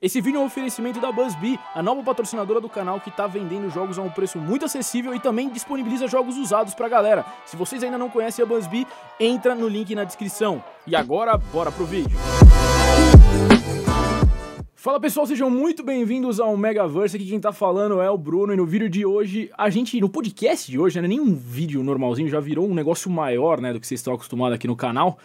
Esse vídeo é um oferecimento da BuzzBee, a nova patrocinadora do canal que tá vendendo jogos a um preço muito acessível e também disponibiliza jogos usados pra galera. Se vocês ainda não conhecem a BuzzBee, entra no link na descrição. E agora, bora pro vídeo. Fala pessoal, sejam muito bem-vindos ao Megaverse. Aqui quem tá falando é o Bruno e no vídeo de hoje, a gente, no podcast de hoje, né, nem um vídeo normalzinho, já virou um negócio maior, né, do que vocês estão acostumados aqui no canal.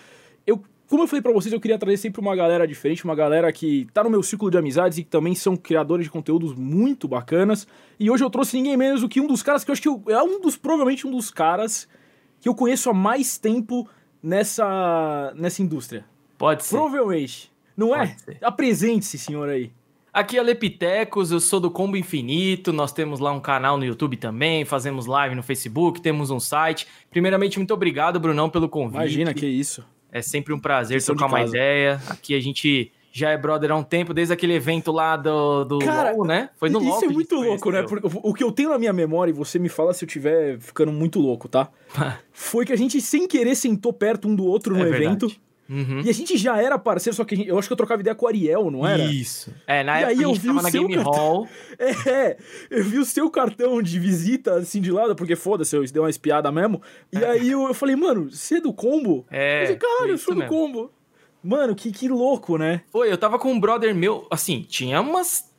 Eu como eu falei pra vocês, eu queria trazer sempre uma galera diferente, uma galera que tá no meu ciclo de amizades e que também são criadores de conteúdos muito bacanas. E hoje eu trouxe ninguém menos do que um dos caras que eu acho que eu, é um dos, provavelmente um dos caras que eu conheço há mais tempo nessa, nessa indústria. Pode ser. Provavelmente. Não Pode é? Apresente-se, senhor aí. Aqui é Lepitecos, eu sou do Combo Infinito, nós temos lá um canal no YouTube também, fazemos live no Facebook, temos um site. Primeiramente, muito obrigado, Brunão, pelo convite. Imagina que isso. É sempre um prazer trocar uma casa. ideia. Aqui a gente já é brother há um tempo, desde aquele evento lá do, do Cara, LOL, né? Foi no LOL Isso é muito louco, né? Porque o que eu tenho na minha memória, e você me fala se eu estiver ficando muito louco, tá? Foi que a gente, sem querer, sentou perto um do outro no É verdade. evento. Uhum. E a gente já era parceiro, só que gente- eu acho que eu trocava ideia com o Ariel, não era? Isso. É, na E época aí a eu gente vi o na seu Game cartão. Hall. É, eu vi o seu cartão de visita assim de lado, porque foda-se, eu dei uma espiada mesmo. E aí eu, eu falei, mano, você é do combo? É, eu falei, caralho, eu sou do mesmo. combo. Mano, que, que louco, né? Foi, eu tava com um brother meu, assim, tinha umas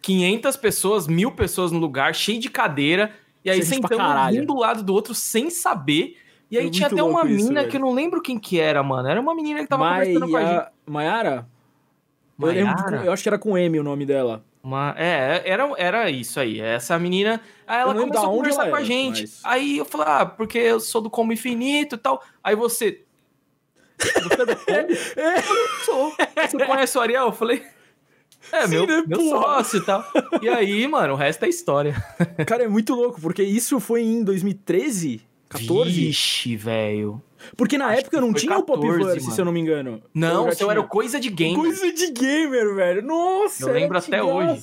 500 pessoas, mil pessoas no lugar, cheio de cadeira, e aí sentamos um do lado do outro sem saber. E aí É tinha até uma isso, mina velho. que eu não lembro quem que era, mano. Era uma menina que tava conversando com a gente. Maia... Maiara? Eu, lembro eu acho que era com M o nome dela. Uma, é, era, era isso aí. Essa menina. Aí ela começou a conversar com a gente. mas- Aí eu falei, ah, porque eu sou do Combo Infinito e tal. Aí você. Você é? Eu sou. Você conhece o Ariel? Eu falei. É, Sim, meu, né, meu sócio e tal. E aí, mano, o resto é história. Cara, é muito louco, porque isso foi em 2013? 14? Vixe, velho. Porque na Acho época que não tinha o 14, Popverse, mano. se eu não me engano. Não, o já seu era o Coisa de Game. Coisa de gamer, velho. Nossa, Eu lembro até hoje.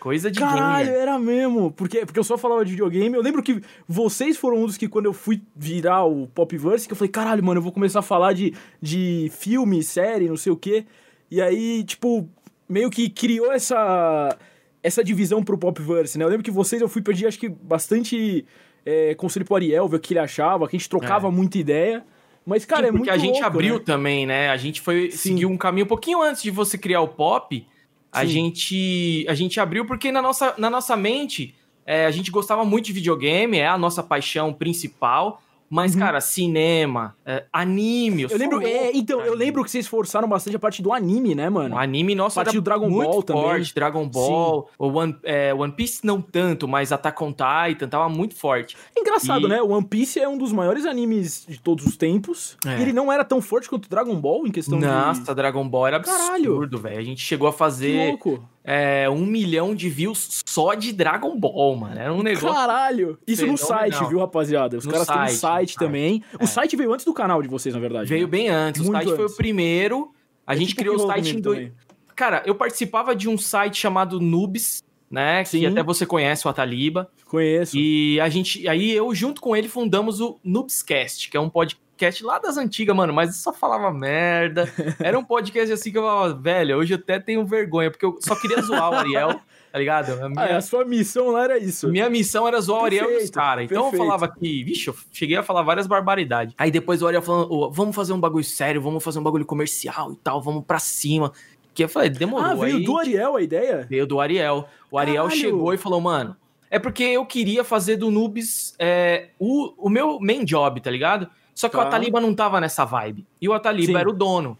Coisa de Caralho, gamer. era mesmo. Porque, porque eu só falava de videogame. Eu lembro que vocês foram um dos que, quando eu fui virar o Popverse, que eu falei, caralho, mano, eu vou começar a falar de, de filme, série, não sei o quê. E aí, tipo, meio que criou essa, essa divisão pro Popverse, né? Eu lembro que vocês, eu fui pedir, acho que, bastante é, conselho pro Ariel, ver o que ele achava, que a gente trocava É. muita ideia. Mas, cara, Sim, é muito porque a gente louco, abriu né? também, né? A gente foi Sim. seguiu um caminho um pouquinho antes de você criar o pop. A Sim. gente a gente abriu porque na nossa, na nossa mente é, a gente gostava muito de videogame, é a nossa paixão principal. Mas, Uhum. cara, cinema, é, anime. Eu lembro, é, então, eu lembro que vocês forçaram bastante a parte do anime, né, mano? O anime nosso Parte era do Dragon Ball também. forte, Dragon Ball, o One, é, One Piece não tanto, mas Attack on Titan tava muito forte. Engraçado, E- né? O One Piece é um dos maiores animes de todos os tempos. É. E ele não era tão forte quanto Dragon Ball em questão Nossa, Dragon Ball era absurdo, velho. A gente chegou a de. Que fazer louco. É, um milhão de views só de Dragon Ball, mano. Era um negócio. Caralho! Isso no fenomenal. site, viu, rapaziada? Os No caras têm um site, site no também. O É. site veio antes do canal de vocês, na verdade. Veio né? bem antes. Muito o site foi antes. o primeiro. A É gente tipo criou o site em dois. Cara, eu participava de um site chamado Noobs, né? Sim. Que até você conhece, o Ataliba. Conheço. E a gente. Aí eu, junto com ele, fundamos o Noobscast, que é um podcast lá das antigas, mano, mas só falava merda. Era um podcast assim que eu falava, velho, hoje eu até tenho vergonha, porque eu só queria zoar o Ariel, tá ligado? A Ah, minha, a sua missão lá era isso. minha missão era zoar o Ariel e os Perfeito, caras. Então perfeito. eu falava que, vixe, eu cheguei a falar várias barbaridades. Aí depois o Ariel falando, "Ô, vamos fazer um bagulho sério, vamos fazer um bagulho comercial e tal, vamos pra cima. Que eu falei, demorou. Ah, veio Aí do Ariel a ideia? Veio do Ariel. O Ariel Caralho! chegou e falou, mano, é porque eu queria fazer do Noobs é, o, o meu main job, tá ligado? Só que Tá. o Ataliba não tava nessa vibe. E o Ataliba Sim. era o dono.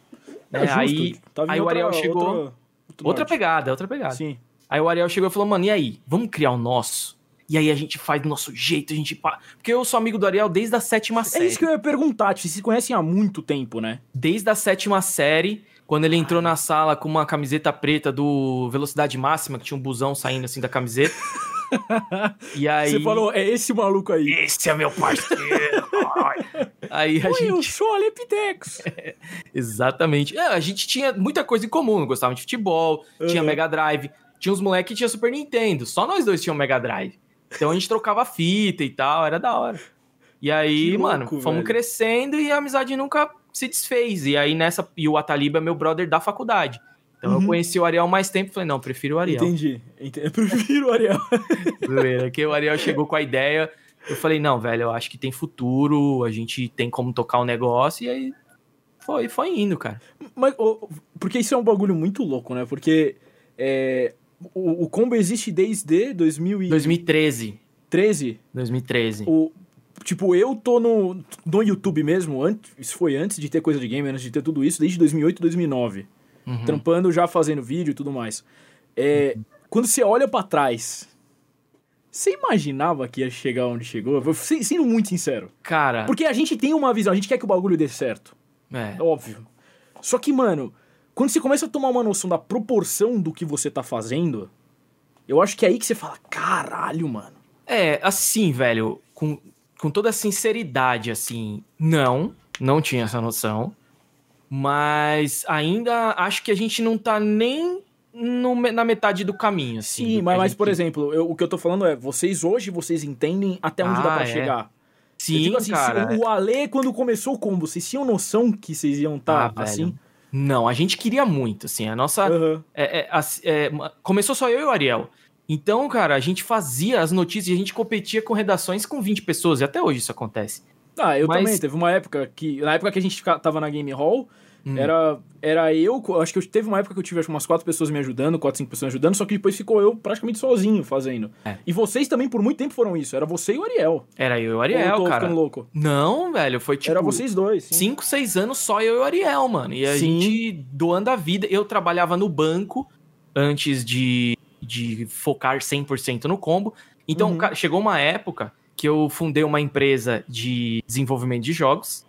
É, justo. Aí, em aí o outra- Ariel chegou. Outra, Outra, pegada, outra pegada. Sim. Aí o Ariel chegou e falou, mano, e aí? Vamos criar o nosso? E aí a gente faz do nosso jeito, a gente... Porque eu sou amigo do Ariel desde a sétima É série. isso que eu ia perguntar, tipo, vocês se conhecem há muito tempo, né? Desde a sétima série, quando ele entrou na sala com uma camiseta preta do Velocidade Máxima, que tinha um busão saindo assim da camiseta. E aí... Você falou, é esse maluco aí. Esse é meu parceiro. aí a Oi, eu gente. sou Alepitex. Exatamente. É, a gente tinha muita coisa em comum. Gostava de futebol, tinha Uhum. Mega Drive. Tinha uns moleques que tinha Super Nintendo. Só nós dois tínhamos Mega Drive. Então a gente trocava fita e tal, era da hora. E aí, Que mano, louco, fomos velho. crescendo e a amizade nunca se desfez. E aí nessa. E o Ataliba é meu brother da faculdade. Então eu Uhum. conheci o Ariel mais tempo e falei, não, prefiro o Ariel. Entendi. Ente- Eu prefiro o Ariel. Zoeira, que o Ariel chegou com a ideia. Eu falei, não, velho, eu acho que tem futuro, a gente tem como tocar o negócio, e aí foi, foi indo, cara. Mas, porque isso é um bagulho muito louco, né? Porque é, o, o combo existe desde 2013. 2013. 2013. O, tipo, eu tô no, no YouTube mesmo, antes, isso foi antes de ter coisa de game, antes de ter tudo isso, desde 2008, 2009. Uhum. Trampando, já fazendo vídeo e tudo mais. É, Quando você olha pra trás, você imaginava que ia chegar onde chegou? Sendo muito sincero. Cara, Porque a gente tem uma visão, a gente quer que o bagulho dê certo. é, Óbvio. Só que, mano, quando você começa a tomar uma noção da proporção do que você tá fazendo, eu acho que é aí que você fala, caralho, mano. é, assim, velho, com, com toda a sinceridade, assim, não, não tinha essa noção, mas ainda acho que a gente não tá nem no na metade do caminho, assim. Sim, mas, mas, gente- por exemplo, eu- o que eu tô falando é, vocês hoje, vocês entendem até onde dá Ah, pra é. chegar. Sim, assim, se cara. o Ale, quando começou o combo, vocês tinham noção que vocês iam estar Ah, velho. assim? Não, a gente queria muito, assim, a nossa... Aham. é- é, é, começou só eu e o Ariel. Então, cara, a gente fazia as notícias e a gente competia com redações com 20 pessoas, e até hoje isso acontece. Ah, eu Mas- também. Teve uma época que. Na época que a gente tava na Game Hall, Hum. era, era eu. Acho que eu, teve uma época que eu tive acho, umas quatro pessoas me ajudando, quatro, cinco pessoas me ajudando, só que depois ficou eu praticamente sozinho fazendo. É. E vocês também por muito tempo foram isso. Era você e o Ariel. Era eu e o Ou eu Ariel, tô cara. ficando louco. Não, velho, foi tipo... era vocês dois. Sim. 5, 6 anos só eu e o Ariel, mano. E a Sim. gente doando a vida. Eu trabalhava no banco antes de, de focar 100% no combo. Então, Uhum. cara, chegou uma época que eu fundei uma empresa de desenvolvimento de jogos.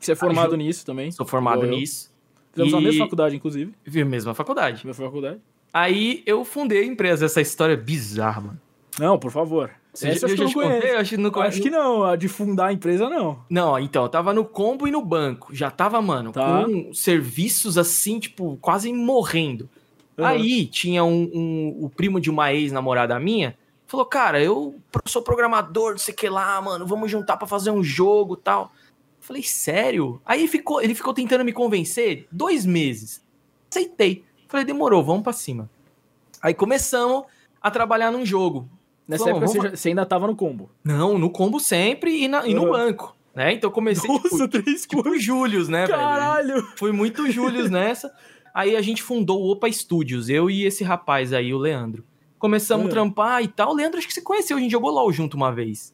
Que você é formado nisso também. Sou formado nisso. Fizemos E- mesma faculdade, inclusive. Vi a mesma faculdade. Mesma faculdade. Aí eu fundei a empresa. Essa história é bizarra, mano. Não, por favor. Você Essa eu eu não contei? Eu acho que não Eu conheço. Acho que não, a de fundar a empresa não. Não, então, eu tava no combo e no banco. Já tava, mano, Tá. com serviços assim, tipo, quase morrendo. Uhum. Aí tinha um, um- o primo de uma ex-namorada minha, falou, cara, eu sou programador, não sei o que lá, mano, vamos juntar pra fazer um jogo e tal. Falei, sério? Aí ficou, ele ficou tentando me convencer dois meses. Aceitei. Falei, demorou, vamos pra cima. Aí começamos a trabalhar num jogo. Nessa época você, já- ainda tava no combo. Não, no combo sempre e, na- e no Uhum. banco. Né? Então comecei tipo, Nossa, três tipo. Július, né, velho? Caralho! Fui muito Július nessa. Aí a gente fundou o Opa Studios, eu e esse rapaz aí, o Leandro. Começamos É. a trampar e tal. O Leandro acho que você conheceu, a gente jogou LOL junto uma vez.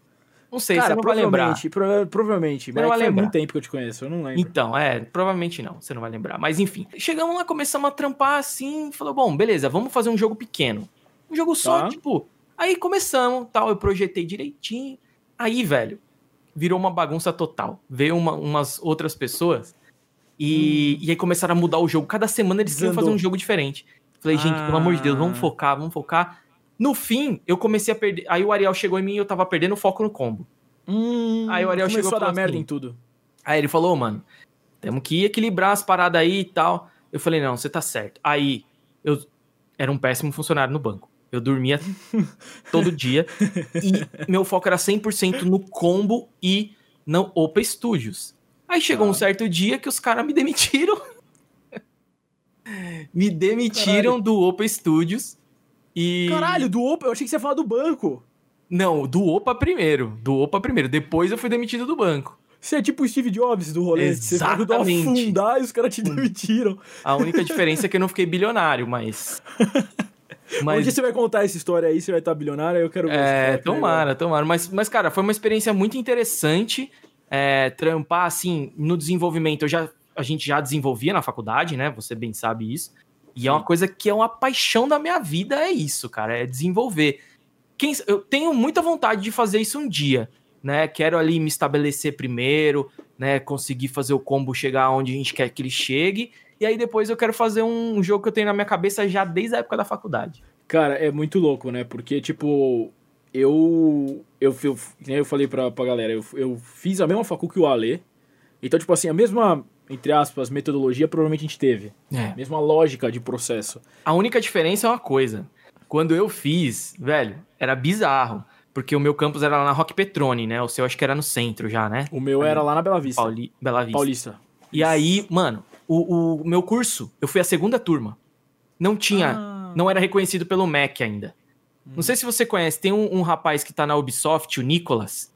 Não sei, Cara, você não vai lembrar. provavelmente, prova- provavelmente. Mas não vai lembrar. muito tempo que eu te conheço, eu não lembro. Então, é, provavelmente não, você não vai lembrar. Mas enfim, chegamos lá, começamos a trampar assim, falou, bom, beleza, vamos fazer um jogo pequeno. Um jogo só, Tá. tipo. Aí começamos, tal, eu projetei direitinho. Aí, velho, virou uma bagunça total. Veio uma- umas outras pessoas e, e aí começaram a mudar o jogo. Cada semana eles queriam Hum. Desandou. fazer um jogo diferente. Falei, gente, pelo amor de Deus, vamos Ah. focar, vamos focar. No fim, eu comecei a perder. Aí o Ariel chegou em mim e eu tava perdendo o foco no combo. Hum, Aí o Ariel começou chegou e a dar falou merda assim, em tudo. Aí ele falou, "Ô, mano, temos que equilibrar as paradas aí e tal. Eu falei, não, você tá certo. Aí, eu era um péssimo funcionário no banco. Eu dormia todo dia e meu foco era 100% no combo e no Opa Studios. Aí chegou Tá. um certo dia que os caras me demitiram. Me demitiram Caralho. do Opa Studios e... Caralho, do Opa, eu achei que você ia falar do banco. Não, do Opa primeiro. Do Opa primeiro. Depois eu fui demitido do banco. Você é tipo o Steve Jobs do rolê. Você ajudou a Exatamente. afundar e os caras te demitiram. A única diferença é que eu não fiquei bilionário, mas. Um Mas. dia você vai contar essa história aí, você vai estar bilionário, eu quero ver. É, legal. tomara, tomara. Mas, mas, cara, foi uma experiência muito interessante. é, trampar, assim, no desenvolvimento. Eu já, a gente já desenvolvia na faculdade, né? Você bem sabe isso. E é uma coisa que é uma paixão da minha vida, é isso, cara. É desenvolver. Quem, eu tenho muita vontade de fazer isso um dia, né? Quero ali me estabelecer primeiro, né? Conseguir fazer o combo chegar onde a gente quer que ele chegue. E aí depois eu quero fazer um jogo que eu tenho na minha cabeça já desde a época da faculdade. Cara, é muito louco, né? Porque, tipo, eu. Eu, eu, nem eu falei pra, pra galera, eu, eu fiz a mesma facul que o Ale. Então, tipo assim, a mesma, entre aspas, metodologia provavelmente a gente teve. É. Mesma lógica de processo. A única diferença é uma coisa. Quando eu fiz, velho, era bizarro. Porque o meu campus era lá na Rock Petrone, né? O seu acho que era no centro já, né? O meu era lá na Bela Vista. Pauli... Bela Vista. Paulista. E aí, mano, o, o meu curso, eu fui a segunda turma. não tinha, Ah. não era reconhecido pelo Mac ainda. Não sei se você conhece, tem um, um rapaz que tá na Ubisoft, o Nicolas.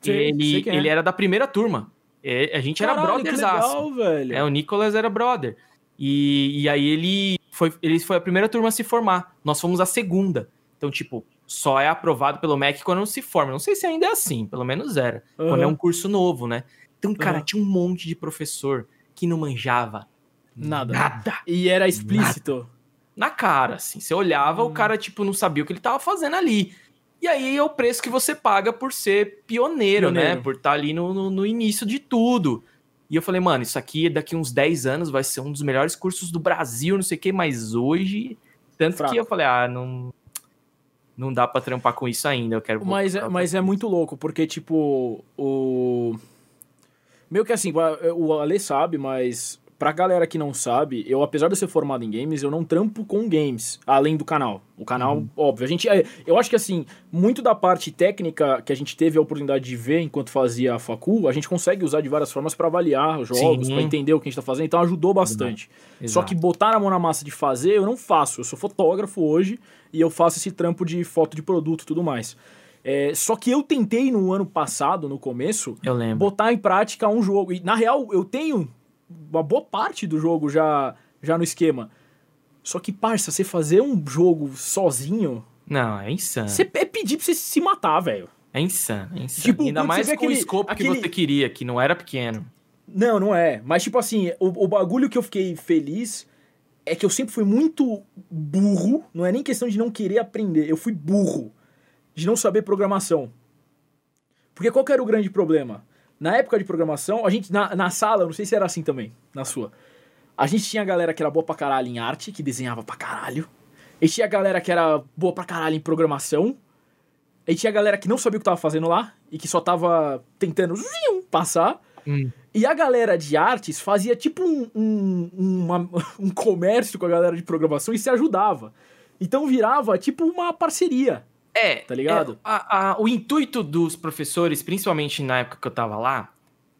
Sei, ele, sei é. ele era da primeira turma. É, a gente era Caralho, que brothers legal, velho. É, o Nicolas era brother. E, e aí ele foi, ele foi a primeira turma a se formar. Nós fomos a segunda. Então, tipo, só é aprovado pelo MEC quando não se forma. Não sei se ainda é assim, pelo menos era. Quando é um curso novo, né? Então, cara, Aham. tinha um monte de professor que não manjava Nada. nada. E era explícito. Na cara, assim. Você olhava, Hum. o cara, tipo, não sabia o que ele tava fazendo ali. E aí é o preço que você paga por ser pioneiro, né? Pioneiro. Por estar ali no, no, no início de tudo. E eu falei, mano, isso aqui daqui uns 10 anos vai ser um dos melhores cursos do Brasil, não sei o quê, mas hoje. Tanto Fraco. que eu falei, ah, não. Não dá pra trampar com isso ainda, eu quero. Mas, é- mas é muito louco, porque, tipo, o. Meio que assim, o Ale sabe, mas pra galera que não sabe, eu, apesar de eu ser formado em games, eu não trampo com games, além do canal. O canal, Uhum. óbvio. A gente, é, eu acho que, assim, muito da parte técnica que a gente teve a oportunidade de ver enquanto fazia a facu, a gente consegue usar de várias formas pra avaliar os jogos, pra entender o que a gente tá fazendo, então ajudou bastante. Só Exato. que botar a mão na massa de fazer, eu não faço. Eu sou fotógrafo hoje e eu faço esse trampo de foto de produto e tudo mais. É, só que eu tentei no ano passado, no começo, Eu lembro. botar em prática um jogo. E na real, eu tenho uma boa parte do jogo já, já no esquema. Só que, parça, você fazer um jogo sozinho, Não, é insano. você é pedir pra você se matar, velho. É insano, é insano. Tipo, Ainda mais com aquele- o escopo aquele- que você queria, que não era pequeno. Não, não é. Mas, tipo assim, o, o bagulho que eu fiquei feliz é que eu sempre fui muito burro. Não é nem questão de não querer aprender. Eu fui burro de não saber programação. Porque qual que era o grande problema? Na época de programação, a gente, na, na sala, eu não sei se era assim também, na sua. A gente tinha a galera que era boa pra caralho em arte, que desenhava pra caralho. E tinha a galera que era boa pra caralho em programação. E tinha a galera que não sabia o que tava fazendo lá e que só tava tentando zium, passar. E a galera de artes fazia tipo um, um, uma- um comércio com a galera de programação e se ajudava. Então virava tipo uma parceria. É, Tá ligado? é, a- a- o intuito dos professores, principalmente na época que eu tava lá,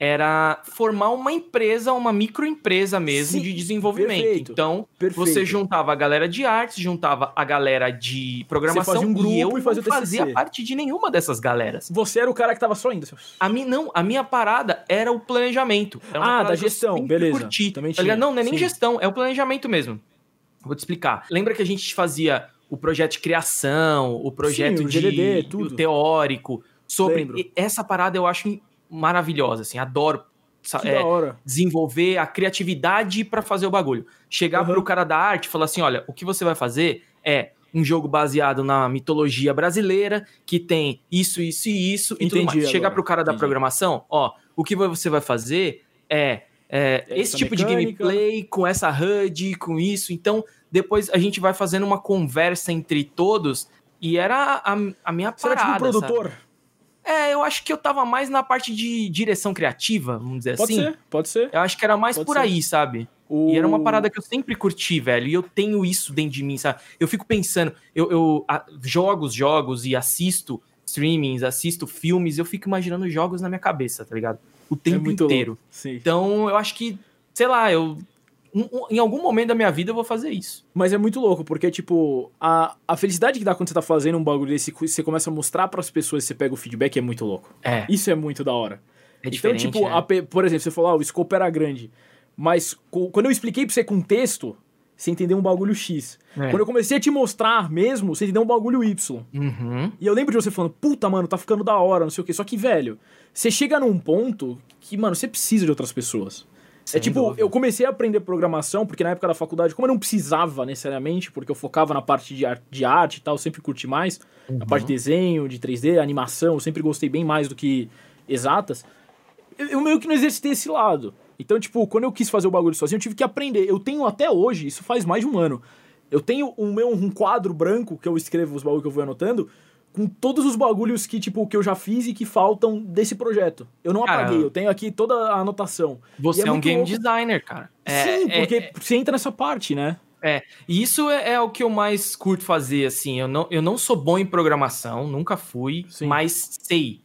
era formar uma empresa, uma microempresa mesmo Sim, de desenvolvimento. perfeito, Então, Perfeito. você juntava a galera de artes, juntava a galera de programação fazia um grupo e eu e fazia não fazia parte de nenhuma dessas galeras. Você era o cara que tava só indo. A mim não, a minha parada era o planejamento. Era uma Ah, da gestão, beleza. Curti, Também tá ligado? tinha, Não, não é nem sim. gestão, é o planejamento mesmo. Vou te explicar. Lembra que a gente fazia o projeto de criação, o projeto Sim, o de GDD, o tudo. teórico, sobre Lembro. essa parada eu acho maravilhosa, assim, adoro é, desenvolver a criatividade pra fazer o bagulho. Chegar Aham. pro cara da arte e falar assim, olha, o que você vai fazer é um jogo baseado na mitologia brasileira, que tem isso, isso e isso e tudo Entendi mais. Chegar pro cara da entendi. programação, ó, o que você vai fazer é, é, esse tipo de mecânica. gameplay, com essa HUD, com isso. Então, depois a gente vai fazendo uma conversa entre todos. E era a, a minha Você era parada, tipo um sabe? produtor? É, eu acho que eu tava mais na parte de direção criativa, vamos dizer Pode assim. ser, pode ser. Eu acho que era mais Pode por ser. aí, sabe? O... E era uma parada que eu sempre curti, velho. E eu tenho isso dentro de mim, sabe? Eu fico pensando, eu, eu a- jogos, jogos e assisto streamings, assisto filmes, eu fico imaginando jogos na minha cabeça, tá ligado? O É tempo muito inteiro. Então, eu acho que, sei lá, eu. Um- um- em algum momento da minha vida eu vou fazer isso. Mas é muito louco, porque, tipo, a, a felicidade que dá quando você tá fazendo um bagulho desse, você começa a mostrar pras pessoas e você pega o feedback, é muito louco. É, Isso é muito da hora. é então, tipo, né? a por exemplo, você falou, ah, o escopo era grande. Mas quando eu expliquei pra você com texto, você entendeu um bagulho X. É. Quando eu comecei a te mostrar mesmo, você entendeu um bagulho Y. Uhum. E eu lembro de você falando, puta, mano, tá ficando da hora, não sei o quê. Só que, velho, você chega num ponto que, mano, você precisa de outras pessoas. Sem é tipo, dúvida. eu comecei a aprender programação, porque na época da faculdade, como eu não precisava necessariamente, porque eu focava na parte de, ar- de arte e tal, eu sempre curti mais. Na parte de desenho, de 3D, animação, eu sempre gostei bem mais do que exatas. Eu, eu meio que não exercitei esse lado. Então, tipo, quando eu quis fazer o bagulho sozinho, eu tive que aprender. Eu tenho até hoje, isso faz mais de um ano. Eu tenho um meu um quadro branco que eu escrevo os bagulhos que eu vou anotando, com todos os bagulhos que, tipo, que eu já fiz e que faltam desse projeto. Eu não Cara, apaguei, eu tenho aqui toda a anotação. Você é é, um game louco. designer, cara. É, Sim, é- porque é- você entra nessa parte, né? E isso é, é o que eu mais curto fazer, assim. Eu não, eu não sou bom em programação, nunca fui, Sim. mas sei.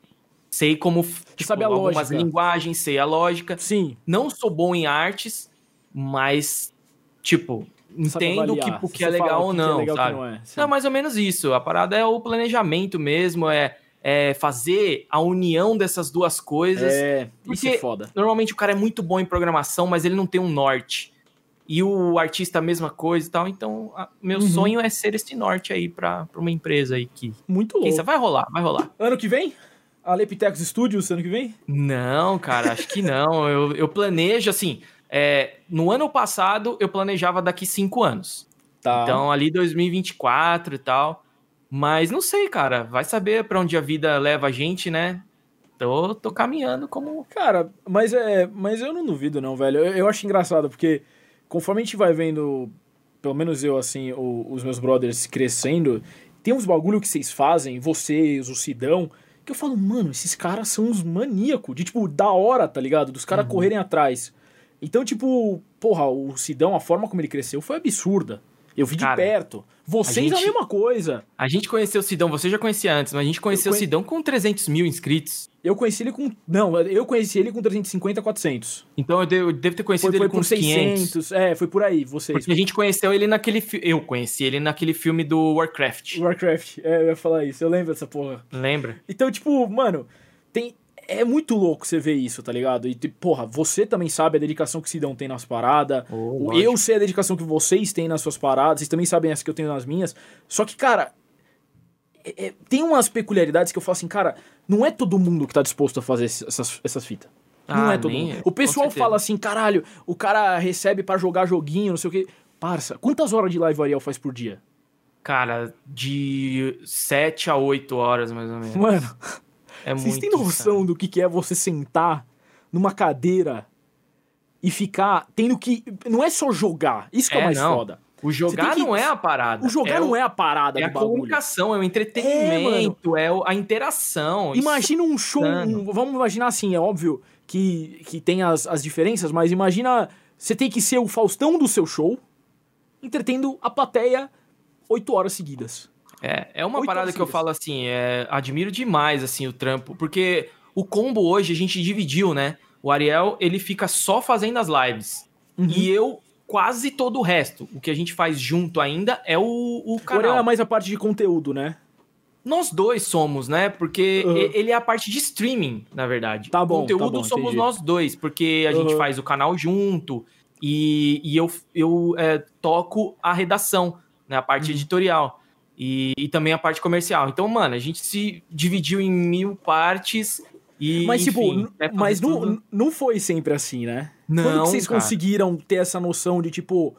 Sei como, tipo, sabe a algumas lógica. linguagens, sei a lógica. Sim. Não sou bom em artes, mas, tipo, entendo o que, o que é legal ou não, é legal sabe? Não, é. não, mais ou menos isso. A parada é o planejamento mesmo, é, é fazer a união dessas duas coisas. É, isso é foda. Normalmente o cara é muito bom em programação, mas ele não tem um norte. E o artista a mesma coisa e tal. Então, a, meu uhum. sonho é ser esse norte aí pra, pra uma empresa aí que. Muito louco. vai rolar, vai rolar. Ano que vem? A Lepitex Studios ano que vem? Não, cara, acho que não. eu, eu planejo assim. É, no ano passado, eu planejava daqui cinco anos. Tá. Então, ali 2024 e tal. Mas não sei, cara. Vai saber para onde a vida leva a gente, né? Tô, tô caminhando como. Cara, mas é. Mas eu não duvido, não, velho. Eu, eu acho engraçado, porque conforme a gente vai vendo, pelo menos eu, assim, o, os meus brothers crescendo, tem uns bagulho que vocês fazem, vocês, o Sidão, que eu falo, mano, esses caras são uns maníacos, de tipo, da hora, tá ligado? Dos caras uhum. correrem atrás. Então, tipo, porra, o Sidão, a forma como ele cresceu foi absurda. Eu vi Cara, de perto. Vocês a, gente, a mesma coisa. A gente conheceu o Sidão, você já conhecia antes, mas a gente conheceu conhe... o Sidão com 300 mil inscritos. Eu conheci ele com. Não, eu conheci ele com 350, 400. Então eu devo, eu devo ter conhecido foi, ele foi com 600. 500. É, foi por aí, vocês. Porque a gente conheceu ele naquele. Eu conheci ele naquele filme do Warcraft. Warcraft, é, eu ia falar isso. Eu lembro dessa porra. Lembra? Então, tipo, mano, tem é muito louco você ver isso, tá ligado? E, porra, você também sabe a dedicação que o Sidão tem nas paradas. Oh, eu sei a dedicação que vocês têm nas suas paradas. Vocês também sabem essa que eu tenho nas minhas. Só que, cara, é, é, tem umas peculiaridades que eu falo assim, cara, não é todo mundo que tá disposto a fazer essas, essas fitas. Não ah, é todo mundo. O pessoal fala assim, caralho, o cara recebe para jogar joguinho, não sei o quê. Parça, quantas horas de live o Ariel faz por dia? Cara, de 7 a 8 horas, mais ou menos. Mano, é Vocês têm noção do que é você sentar numa cadeira e ficar tendo que. Não é só jogar. Isso que é, é mais não. foda. O jogar que... não é a parada. O jogar é não o... é a parada é a bagulho. comunicação, é o entretenimento, é, é a interação. Imagina um show. Um, vamos imaginar assim, é óbvio que, que tem as, as diferenças, mas imagina você tem que ser o Faustão do seu show, entretendo a plateia oito horas seguidas. É, é uma parada que eu falo assim, é, admiro demais assim o trampo, porque o combo hoje a gente dividiu, né? O Ariel, ele fica só fazendo as lives. Uhum. E eu quase todo o resto. O que a gente faz junto ainda é o, o canal. O Ariel é mais a parte de conteúdo, né? Nós dois somos, né? Porque uhum. ele é a parte de streaming, na verdade. Tá bom. O conteúdo tá bom, somos entendi. nós dois, porque a uhum. gente faz o canal junto e, e eu, eu é, toco a redação, né? A parte uhum. editorial. E, e, também a parte comercial. Então, mano, a gente se dividiu em mil partes e. Mas, tipo, enfim, tipo, mas não, não foi sempre assim, né? Não. Quando vocês cara. conseguiram ter essa noção de, tipo,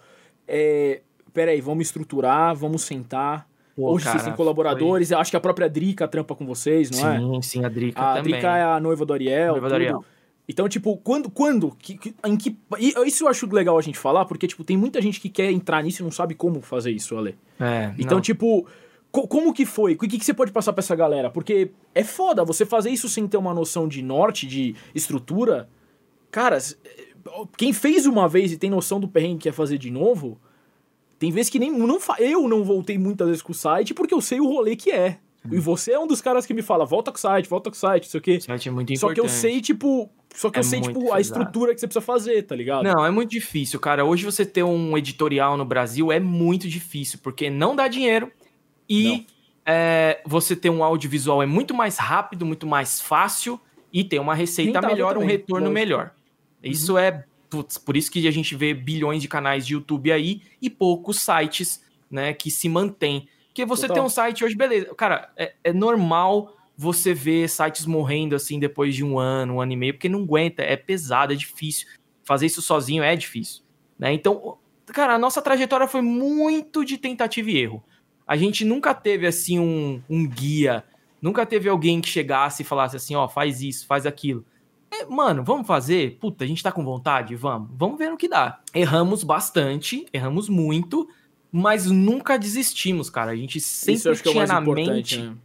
é, peraí, vamos estruturar, vamos sentar. Pô, Hoje cara, vocês têm colaboradores, foi... acho que a própria Drica trampa com vocês, não sim, é? Sim, sim, a Drica a também. A Drica é a noiva do Ariel. Noiva do Ariel. Então, tipo, quando, quando, que, que, em que, isso eu acho legal a gente falar, porque, tipo, tem muita gente que quer entrar nisso e não sabe como fazer isso, Ale. É, então, não. tipo, como que foi? O que, que você pode passar pra essa galera? Porque é foda você fazer isso sem ter uma noção de norte, de estrutura. Cara, quem fez uma vez e tem noção do perrengue que quer fazer de novo, tem vezes que nem não eu não voltei muitas vezes com o site porque eu sei o rolê que é. Hum. E você é um dos caras que me fala, volta com o site, volta com o site, sei o quê. Site é muito importante. Só que eu sei, tipo, só que é eu sei, tipo, a estrutura que você precisa fazer, tá ligado? Não, é muito difícil, cara. Hoje você ter um editorial no Brasil é muito difícil, porque não dá dinheiro, e é, você ter um audiovisual é muito mais rápido, muito mais fácil e tem uma receita melhor, também, um retorno lógico. melhor. Uhum. Isso é putz, por isso que a gente vê bilhões de canais de YouTube aí e poucos sites, né, que se mantêm. Porque você Total. tem um site hoje, beleza. Cara, é, é, normal você ver sites morrendo assim depois de um ano, um ano e meio, porque não aguenta, é pesado, é difícil. Fazer isso sozinho é difícil. Né? Então, cara, a nossa trajetória foi muito de tentativa e erro a gente nunca teve assim um, um guia, nunca teve alguém que chegasse e falasse assim, ó, oh, faz isso, faz aquilo. É, mano, vamos fazer? Puta, a gente tá com vontade? Vamos. Vamos ver no que dá. Erramos bastante, erramos muito, mas nunca desistimos, cara. A gente sempre é tinha é na mente. Né?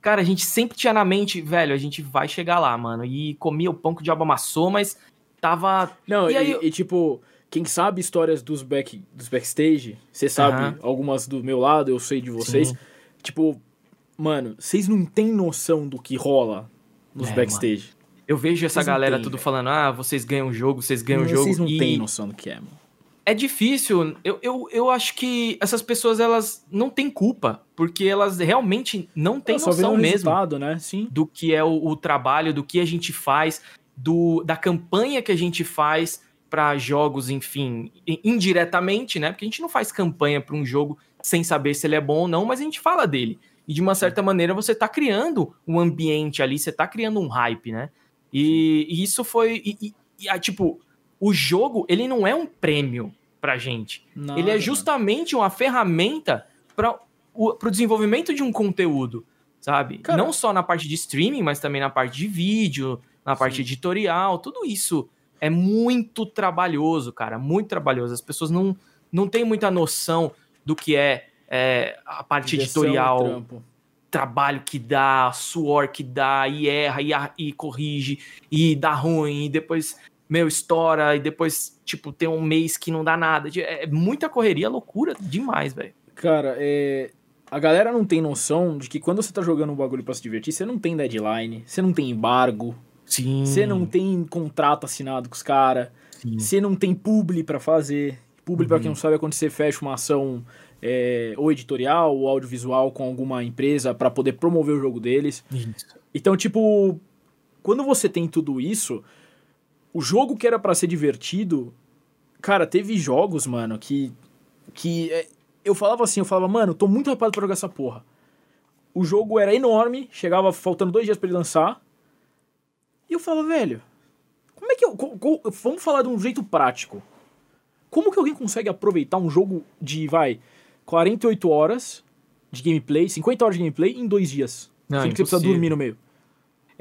Cara, a gente sempre tinha na mente, velho, a gente vai chegar lá, mano. E comia o pão que o diabo amassou, mas tava. Não, e, aí, e, e tipo, quem sabe histórias dos, back, dos backstage, você sabe uhum. algumas do meu lado, eu sei de vocês. Sim. Tipo, mano, vocês não têm noção do que rola nos é, backstage. Mano. Eu vejo essa vocês galera tudo falando, ah, vocês ganham o jogo, vocês ganham o jogo. Vocês não e... têm noção do que é, mano. É difícil. Eu, eu, eu acho que essas pessoas elas não têm culpa, porque elas realmente não têm noção mesmo né? Sim. do que é o, o trabalho, do que a gente faz, do, da campanha que a gente faz para jogos, enfim, indiretamente, né? Porque a gente não faz campanha para um jogo sem saber se ele é bom ou não, mas a gente fala dele. E de uma certa maneira você tá criando um ambiente ali, você tá criando um hype, né? E, e isso foi. E, e- e, ah, tipo, o jogo, ele não é um prêmio pra gente. Ele é justamente uma ferramenta para o pro desenvolvimento de um conteúdo, sabe? Cara- Não só na parte de streaming, mas também na parte de vídeo, na parte Sim. editorial, tudo isso é muito trabalhoso, cara, muito trabalhoso. As pessoas não, não têm muita noção do que é, é, a parte Direção editorial, trabalho que dá, suor que dá, e erra, e, e corrige, e dá ruim, e depois, meu, estoura, e depois, tipo, tem um mês que não dá nada. É muita correria, loucura demais, velho. Cara, é... a galera não tem noção de que quando você tá jogando um bagulho pra se divertir, você não tem deadline, você não tem embargo, Sim. você não tem contrato assinado com os caras, você não tem publi pra fazer. Publi, pra Uhum. quem não sabe, é quando você fecha uma ação é, ou editorial ou audiovisual com alguma empresa pra poder promover o jogo deles. Isso. Então, tipo, quando você tem tudo isso, o jogo que era pra ser divertido, cara, teve jogos, mano, que que é, eu falava assim, eu falava, mano, tô muito hypado pra jogar essa porra. O jogo era enorme, chegava faltando dois dias pra ele lançar, e eu falava, velho, como é que eu, co- co- vamos falar de um jeito prático. Como que alguém consegue aproveitar um jogo de, vai, 48 horas de gameplay, 50 horas de gameplay em dois dias? Não, Sendo que você precisa dormir no meio.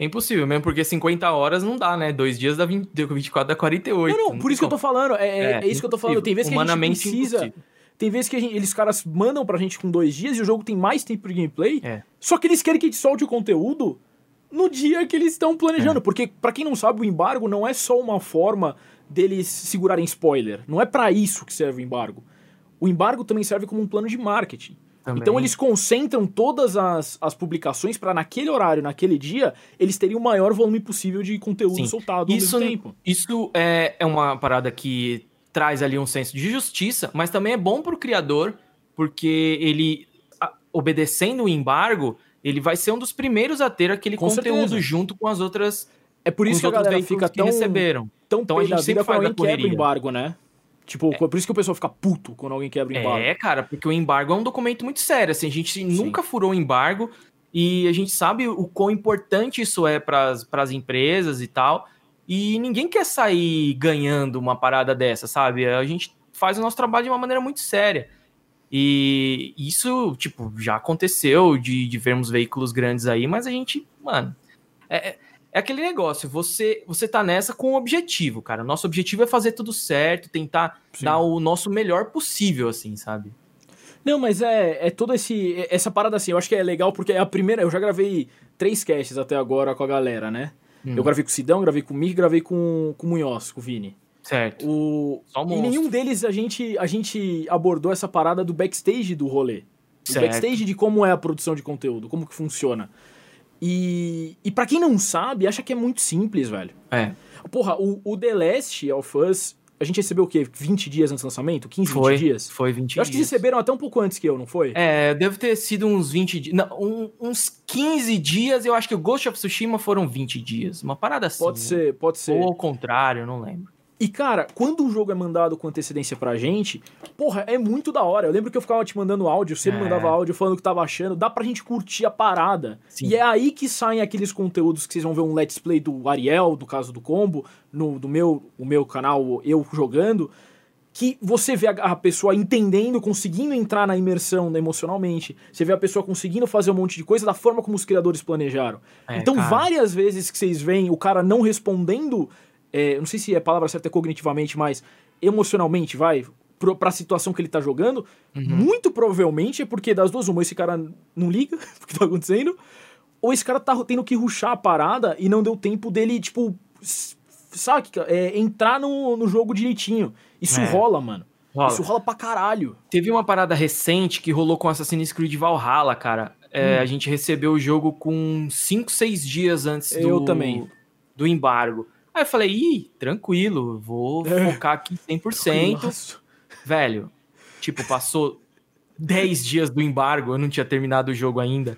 É impossível mesmo, porque 50 horas não dá, né? Dois dias dá 20, deu 24 dá 48. Não, não, por isso que eu tô falando. É, é, é isso que eu tô falando. Tem vezes que a gente precisa. impossível. Tem vezes que a gente- eles caras mandam pra gente com dois dias e o jogo tem mais tempo de gameplay. É. Só que eles querem que a gente solte o conteúdo no dia que eles estão É. planejando. Porque, pra quem não sabe, o embargo não é só uma forma deles segurarem spoiler. Não é pra isso que serve o embargo. O embargo também serve como um plano de marketing. Também. Então eles concentram todas as, as publicações pra naquele horário, naquele dia, eles terem o maior volume possível de conteúdo Sim. soltado Isso, ao mesmo tempo. isso é, é uma parada que traz ali um senso de justiça, mas também é bom pro criador, porque ele, a- obedecendo o embargo, ele vai ser um dos primeiros a ter aquele Com conteúdo certeza. junto com as outras É por isso que a galera fica tão, receberam. tão Então a gente sempre faz quebra o correria. embargo, né? Tipo, por isso que o pessoal fica puto quando alguém quebra o embargo. É, cara, porque o embargo é um documento muito sério. Assim, a gente nunca furou o embargo e a gente sabe o quão importante isso é para as empresas e tal. E ninguém quer sair ganhando uma parada dessa, sabe? A gente faz o nosso trabalho de uma maneira muito séria. E isso, tipo, já aconteceu de, de vermos veículos grandes aí, mas a gente, mano, é, é- aquele negócio, você, você tá nessa com um objetivo, cara. Nosso objetivo é fazer tudo certo, tentar Sim. dar o nosso melhor possível, assim, sabe? Não, mas é, é todo esse. é- Essa parada assim, eu acho que é legal porque é a primeira. Eu já gravei três casts até agora com a galera, né? Hum. Eu gravei com o Sidão, gravei com o Mick, gravei com, com o Munhoz, com o Vini. Certo. O... Só Em monstro. nenhum deles a gente, a gente abordou essa parada do backstage do rolê. O Certo. backstage de como é a produção de conteúdo, como que funciona. E, e para quem não sabe, acha que é muito simples, velho. É. Porra, o, o The Last of Us, a gente recebeu o quê? 20 dias antes do lançamento? 15, Foi. 20 dias? Foi 20 Eu acho que dias. receberam até um pouco antes que eu, não foi? É, deve ter sido uns 20 dias. Não, um- uns 15 dias. Eu acho que o Ghost of Tsushima foram 20 dias. Uma parada assim. Pode né? ser, pode ser. Ou ao contrário, não lembro. E, cara, quando o jogo é mandado com antecedência pra gente, porra, é muito da hora. Eu lembro que eu ficava te mandando áudio, você me É. mandava áudio falando o que tava achando. Dá pra gente curtir a parada. Sim. E é aí que saem aqueles conteúdos que vocês vão ver um let's play do Ariel, do caso do Combo, no do meu, o meu canal, eu jogando, que você vê a, a pessoa entendendo, conseguindo entrar na imersão né, emocionalmente. Você vê a pessoa conseguindo fazer um monte de coisa da forma como os criadores planejaram. É, então, cara. várias vezes que vocês veem o cara não respondendo, é, não sei se a palavra certa é cognitivamente, mas emocionalmente, vai, pro, pra situação que ele tá jogando, Uhum. muito provavelmente é porque das duas, uma, esse cara não liga o que tá acontecendo, ou esse cara tá tendo que ruxar a parada e não deu tempo dele, tipo, sabe, é, entrar no, no jogo direitinho. Isso É. rola, mano. Rola. Isso rola pra caralho. Teve uma parada recente que rolou com Assassin's Creed Valhalla, cara. É, Hum. A gente recebeu o jogo com 5, 6 dias antes do, Eu também. do embargo. Aí eu falei, ih, tranquilo, vou É. focar aqui 100%. Nossa. velho, tipo, passou 10 dias do embargo, eu não tinha terminado o jogo ainda.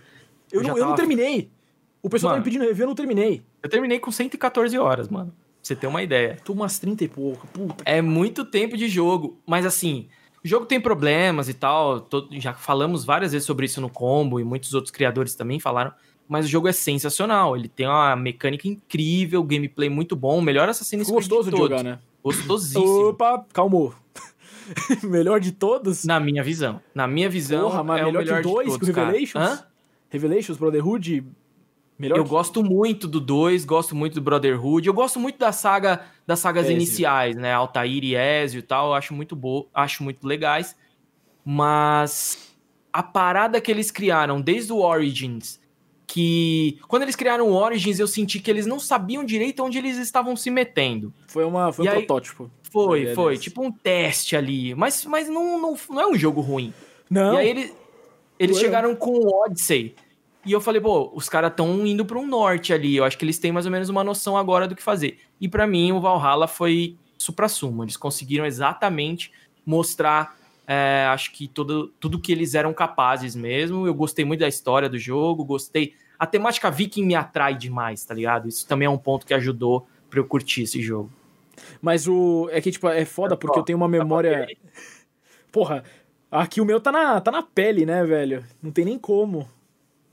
Eu, Eu não, eu não terminei. O pessoal tá Mano. me pedindo review, eu não terminei. Eu terminei com 114 horas, mano. Pra você ter uma ideia. Tô umas 30 e pouco. Puta. É muito tempo de jogo, mas assim, o jogo tem problemas e tal. to- já falamos várias vezes sobre isso no combo e muitos outros criadores também falaram. Mas o jogo é sensacional. Ele tem uma mecânica incrível, gameplay muito bom, o melhor Assassin's Creed gostoso de todos. jogar, né? Gostosíssimo. Opa, calmou. melhor de todos? Na minha visão. Na minha visão, Porra, mas é melhor, o melhor que o 2, de que o todos, cara. Revelations? Hã? Revelations, Brotherhood, melhor Eu que... gosto muito do 2, gosto muito do Brotherhood, eu gosto muito da saga das sagas Ezio. iniciais, né? Altair e Ezio e tal, eu acho muito boa, acho muito legais. Mas a parada que eles criaram desde o Origins, que quando eles criaram o Origins, eu senti que eles não sabiam direito onde eles estavam se metendo. Foi, uma, foi um aí- protótipo. Foi, É, foi, desse. tipo um teste ali, mas, mas não, não, não é um jogo ruim. Não, E aí ele- eles Não é, chegaram com o Odyssey. E eu falei, pô, os caras estão indo para um norte ali. Eu acho que eles têm mais ou menos uma noção agora do que fazer. E pra mim, o Valhalla foi supra-sumo. Eles conseguiram exatamente mostrar, é, acho que tudo, tudo que eles eram capazes mesmo. Eu gostei muito da história do jogo, gostei. A temática viking me atrai demais, tá ligado? Isso também é um ponto que ajudou pra eu curtir esse jogo. mas o... É que, tipo, é foda porque eu tenho uma memória... Porra, aqui o meu tá na, tá na pele, né, velho? Não tem nem como.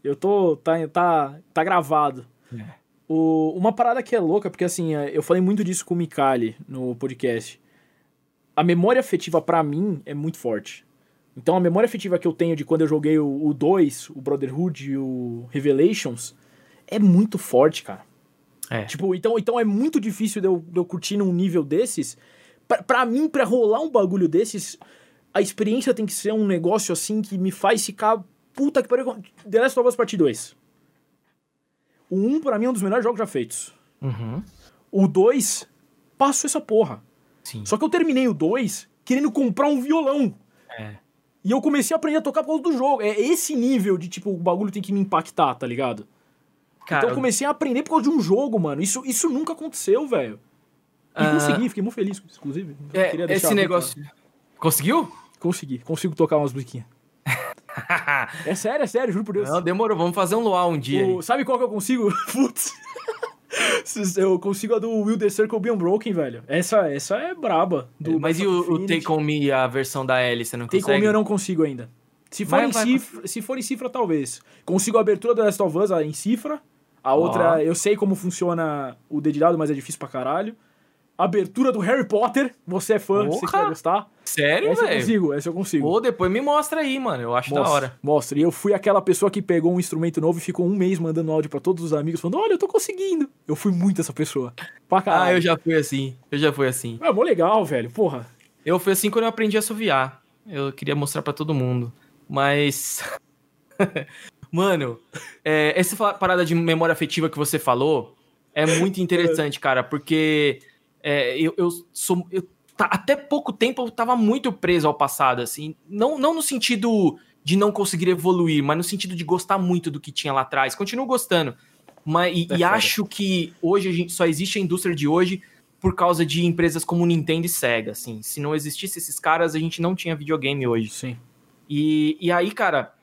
Eu tô... Tá, tá, tá gravado. É. O, uma parada que é louca, porque assim, é, eu falei muito disso com o Mikali no podcast. A memória afetiva pra mim é muito forte. Então a memória afetiva que eu tenho de quando eu joguei o 2, o, Brotherhood e o Revelations, é muito forte, cara. É. Tipo, então, então é muito difícil de eu, de eu curtir num nível desses. Pra, pra mim, pra rolar um bagulho desses, a experiência tem que ser um negócio assim que me faz ficar. Puta que pariu. The Last of Us Part 2. O 1, pra mim, é um dos melhores jogos já feitos. Uhum. O 2, passo essa porra. Sim. Só que eu terminei o 2 querendo comprar um violão. É. E eu comecei a aprender a tocar por causa do jogo. É esse nível de, tipo, o bagulho tem que me impactar, tá ligado? Cara, então eu comecei a aprender por causa de um jogo, mano. Isso, isso nunca aconteceu, velho. E Ah. consegui, fiquei muito feliz, inclusive. É, esse negócio. Conseguiu? Consegui, consigo tocar umas musiquinhas. É sério, é sério, juro por Deus. Não, demorou. Vamos fazer um luau um dia. O- sabe qual que eu consigo? Putz. Eu consigo a do Will the Circle Be Unbroken, velho. Essa, essa é braba. Do Mas e o, o. Take On Me, a versão da Ellie, você não Take consegue? On Me eu não consigo ainda. Se for, Vai, em vai, cifra, se for em cifra, talvez. Consigo a abertura do Last of Us em cifra. A outra, Ó. eu sei como funciona o dedilhado, mas é difícil pra caralho. Abertura do Harry Potter. Você é fã, você vai gostar. Sério, Essa eu velho? consigo, essa eu consigo. Ou depois me mostra aí, mano. Eu acho da Mostra, hora. Mostra. E eu fui aquela pessoa que pegou um instrumento novo e ficou um mês mandando áudio pra todos os amigos, falando: Olha, eu tô conseguindo. Eu fui muito essa pessoa. Pra caralho. Ah, eu já fui assim. Eu já fui assim. É mó legal, velho. Porra. Eu fui assim quando eu aprendi a assoviar. Eu queria mostrar pra todo mundo. Mas. Mano, é, essa parada de memória afetiva que você falou é muito interessante, cara, porque é, eu, eu sou. eu tá- até pouco tempo eu tava muito preso ao passado, assim. Não, não no sentido de não conseguir evoluir, mas no sentido de gostar muito do que tinha lá atrás. Continuo gostando. Mas, e É e acho que hoje a gente, só existe a indústria de hoje por causa de empresas como Nintendo e Sega, assim. Se não existisse esses caras, a gente não tinha videogame hoje. Sim. E, e aí, cara,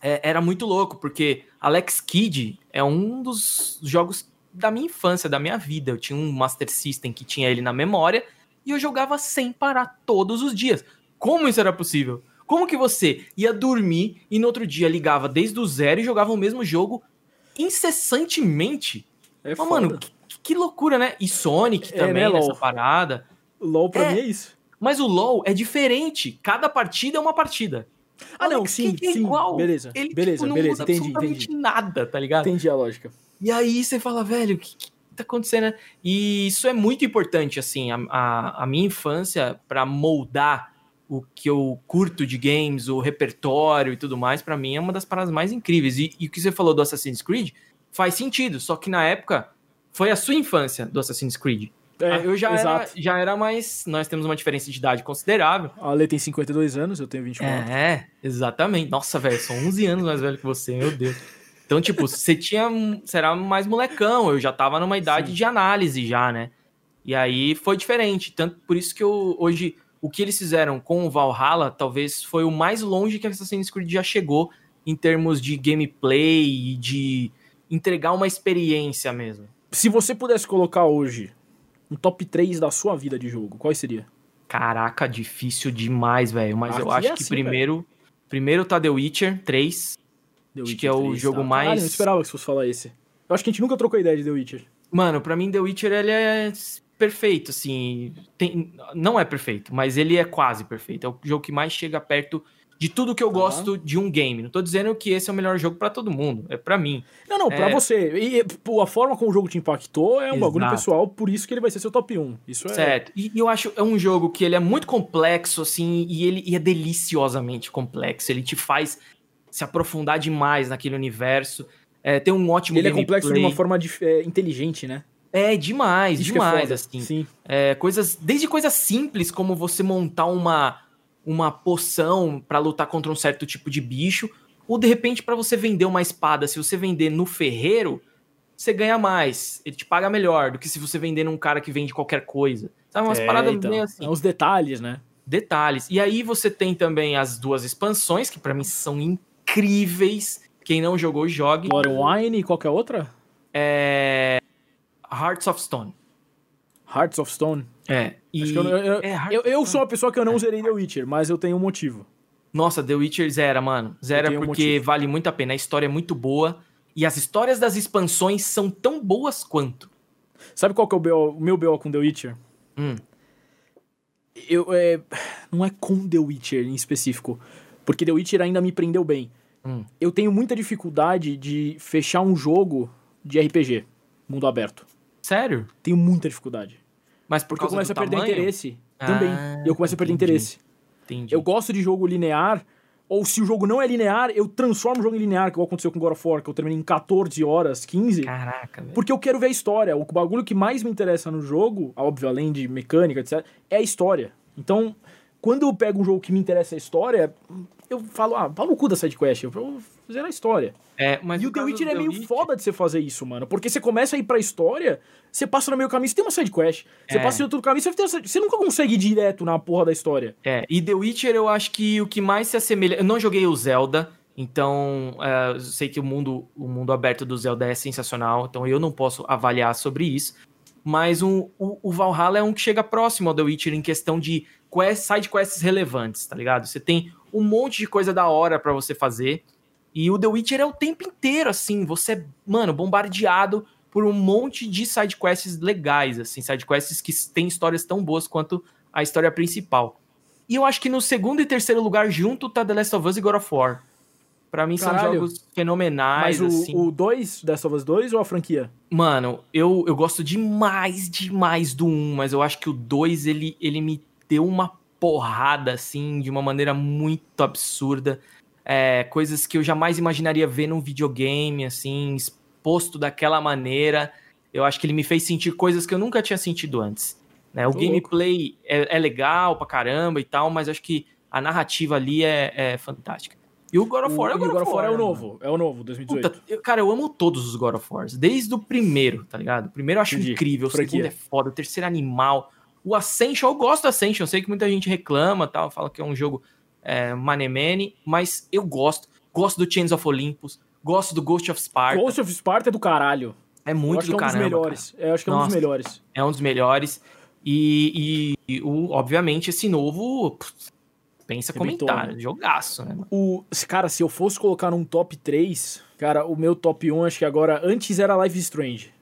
é- era muito louco, porque Alex Kidd é um dos jogos da minha infância, da minha vida. Eu tinha um Master System que tinha ele na memória e eu jogava sem parar todos os dias. Como isso era possível? Como que você ia dormir e no outro dia ligava desde o zero e jogava o mesmo jogo incessantemente? É Mas, foda. mano, que, que loucura, né? E Sonic É, também né, nessa LOL? parada. LOL pra É. mim é isso. Mas o LoL é diferente. Cada partida é uma partida. Ah, não, sim, é sim. igual. Beleza, Ele, beleza, tipo, não beleza. Entendi, absolutamente entendi. nada, tá ligado? Entendi a lógica. E aí você fala, velho, o que, que tá acontecendo? E isso é muito importante, assim, a, a, a minha infância pra moldar o que eu curto de games, o repertório e tudo mais, pra mim é uma das paradas mais incríveis. E, e o que você falou do Assassin's Creed faz sentido, só que na época foi a sua infância do Assassin's Creed. É, Ah, eu já era, exato. já era mais. Nós temos uma diferença de idade considerável. A Ale tem 52 anos, eu tenho 24. É, exatamente. Nossa, velho, sou 11 anos mais velho que você, meu Deus. Então, tipo, você tinha. Você era mais molecão, eu já tava numa idade Sim. de análise já, né? E aí foi diferente. Tanto por isso que eu hoje o que eles fizeram com o Valhalla talvez foi o mais longe que Assassin's Creed já chegou em termos de gameplay e de entregar uma experiência mesmo. Se você pudesse colocar hoje um top 3 da sua vida de jogo, qual seria? Caraca, difícil demais, velho. Mas Aqui eu acho é que assim, primeiro. Primeiro tá The Witcher 3. The Acho Witcher que é o 3, jogo tá? mais- Caralho, eu não esperava que você fosse falar esse. Eu acho que a gente nunca trocou ideia de The Witcher. Mano, pra mim The Witcher ele é perfeito, assim. Tem- não é perfeito, mas ele é quase perfeito. É o jogo que mais chega perto de tudo que eu Tá. gosto de um game. Não tô dizendo que esse é o melhor jogo pra todo mundo. É pra mim. Não, não, pra É. você. E pô, a forma como o jogo te impactou é um bagulho Exato. pessoal, por isso que ele vai ser seu top 1. Isso é. Certo. E eu acho é um jogo que ele é muito complexo, assim, e ele e é deliciosamente complexo. Ele te faz se aprofundar demais naquele universo. É, tem um ótimo Ele é complexo de gameplay. uma forma dif- é, inteligente, né? É demais, Isso é demais, foda. assim. Sim. É, coisas, desde coisas simples como você montar uma, uma poção pra lutar contra um certo tipo de bicho, ou de repente pra você vender uma espada, se você vender no ferreiro, você ganha mais, ele te paga melhor do que se você vender num cara que vende qualquer coisa. Sabe umas É, paradas então, meio assim, é os detalhes, né? detalhes. E aí você tem também as duas expansões que pra mim são incríveis. Quem não jogou, jogue. Blood and Wine e qualquer outra? É Hearts of Stone. Hearts of Stone. É. E que eu, eu, é, eu, eu sou uma pessoa que eu não zerei The Witcher, mas eu tenho um motivo. Nossa, The Witcher zera, mano. Zera um porque motivo. vale muito a pena. A história é muito boa. E as histórias das expansões são tão boas quanto. Sabe qual que é o, BO, o meu BO com The Witcher? Hum. Eu, é, não é com The Witcher em específico, porque The Witcher ainda me prendeu bem. Hum. Eu tenho muita dificuldade de fechar um jogo de RPG, mundo aberto. Sério? Tenho muita dificuldade. Mas por Porque eu começo a perder tamanho? interesse Ah, também. Eu começo a perder entendi. interesse. Entendi. Eu gosto de jogo linear, ou se o jogo não é linear, eu transformo o jogo em linear, que aconteceu com God of War, que eu terminei em 14 horas, 15. Caraca, velho. Porque eu quero ver a história. O bagulho que mais me interessa no jogo, óbvio, além de mecânica, etc., é a história. Então, quando eu pego um jogo que me interessa a história, eu falo, ah, pau no cu da sidequest, eu vou fazer a história. É, mas e o The Witcher é meio Witcher- foda de você fazer isso, mano. Porque você começa a ir pra história, você passa no meio caminho, você tem uma sidequest. Você É. passa em outro caminho, você, tem uma você nunca consegue ir direto na porra da história. É, e The Witcher eu acho que o que mais se assemelha. Eu não joguei o Zelda, então é, eu sei que o mundo, o mundo aberto do Zelda é sensacional, então eu não posso avaliar sobre isso. Mas um- o, o Valhalla é um que chega próximo ao The Witcher em questão de quest, side quests relevantes, tá ligado? Você tem um monte de coisa da hora pra você fazer. E o The Witcher é o tempo inteiro, assim, você é, mano, bombardeado por um monte de side quests legais, assim, side quests que têm histórias tão boas quanto a história principal. E eu acho que no segundo e terceiro lugar junto tá The Last of Us e God of War. Pra mim são Caralho. jogos fenomenais, Mas assim. o 2, Last of Us 2 ou a franquia? Mano, eu, eu gosto demais, demais do 1, mas eu acho que o 2, ele, ele me deu uma porrada, assim, de uma maneira muito absurda. É, coisas que eu jamais imaginaria ver num videogame, assim, exposto daquela maneira. Eu acho que ele me fez sentir coisas que eu nunca tinha sentido antes. né? O Tô gameplay é, é legal pra caramba e tal, mas acho que a narrativa ali é, é fantástica. E o God of War é o e God, of War, é o né, mano? novo, é o novo, 2018. Puta, eu- cara, eu amo todos os God of Wars, desde o primeiro, tá ligado? O primeiro eu acho Entendi. incrível, o Franquia. segundo é foda, o terceiro é animal. O Ascension, eu gosto do Ascension, eu sei que muita gente reclama, tal, fala que é um jogo é, manemane, mas eu gosto. Gosto do Chains of Olympus, gosto do Ghost of Sparta. Ghost of Sparta é do caralho. É muito do que é um dos melhores. Eu acho que é um Nossa. dos melhores. cara. É um dos melhores. E, e- e o, obviamente, esse novo, putz, pensa Arrebentou, comentário, né? jogaço, né? O, cara, se eu fosse colocar num top 3, cara, o meu top 1 acho que agora antes era Life Strange.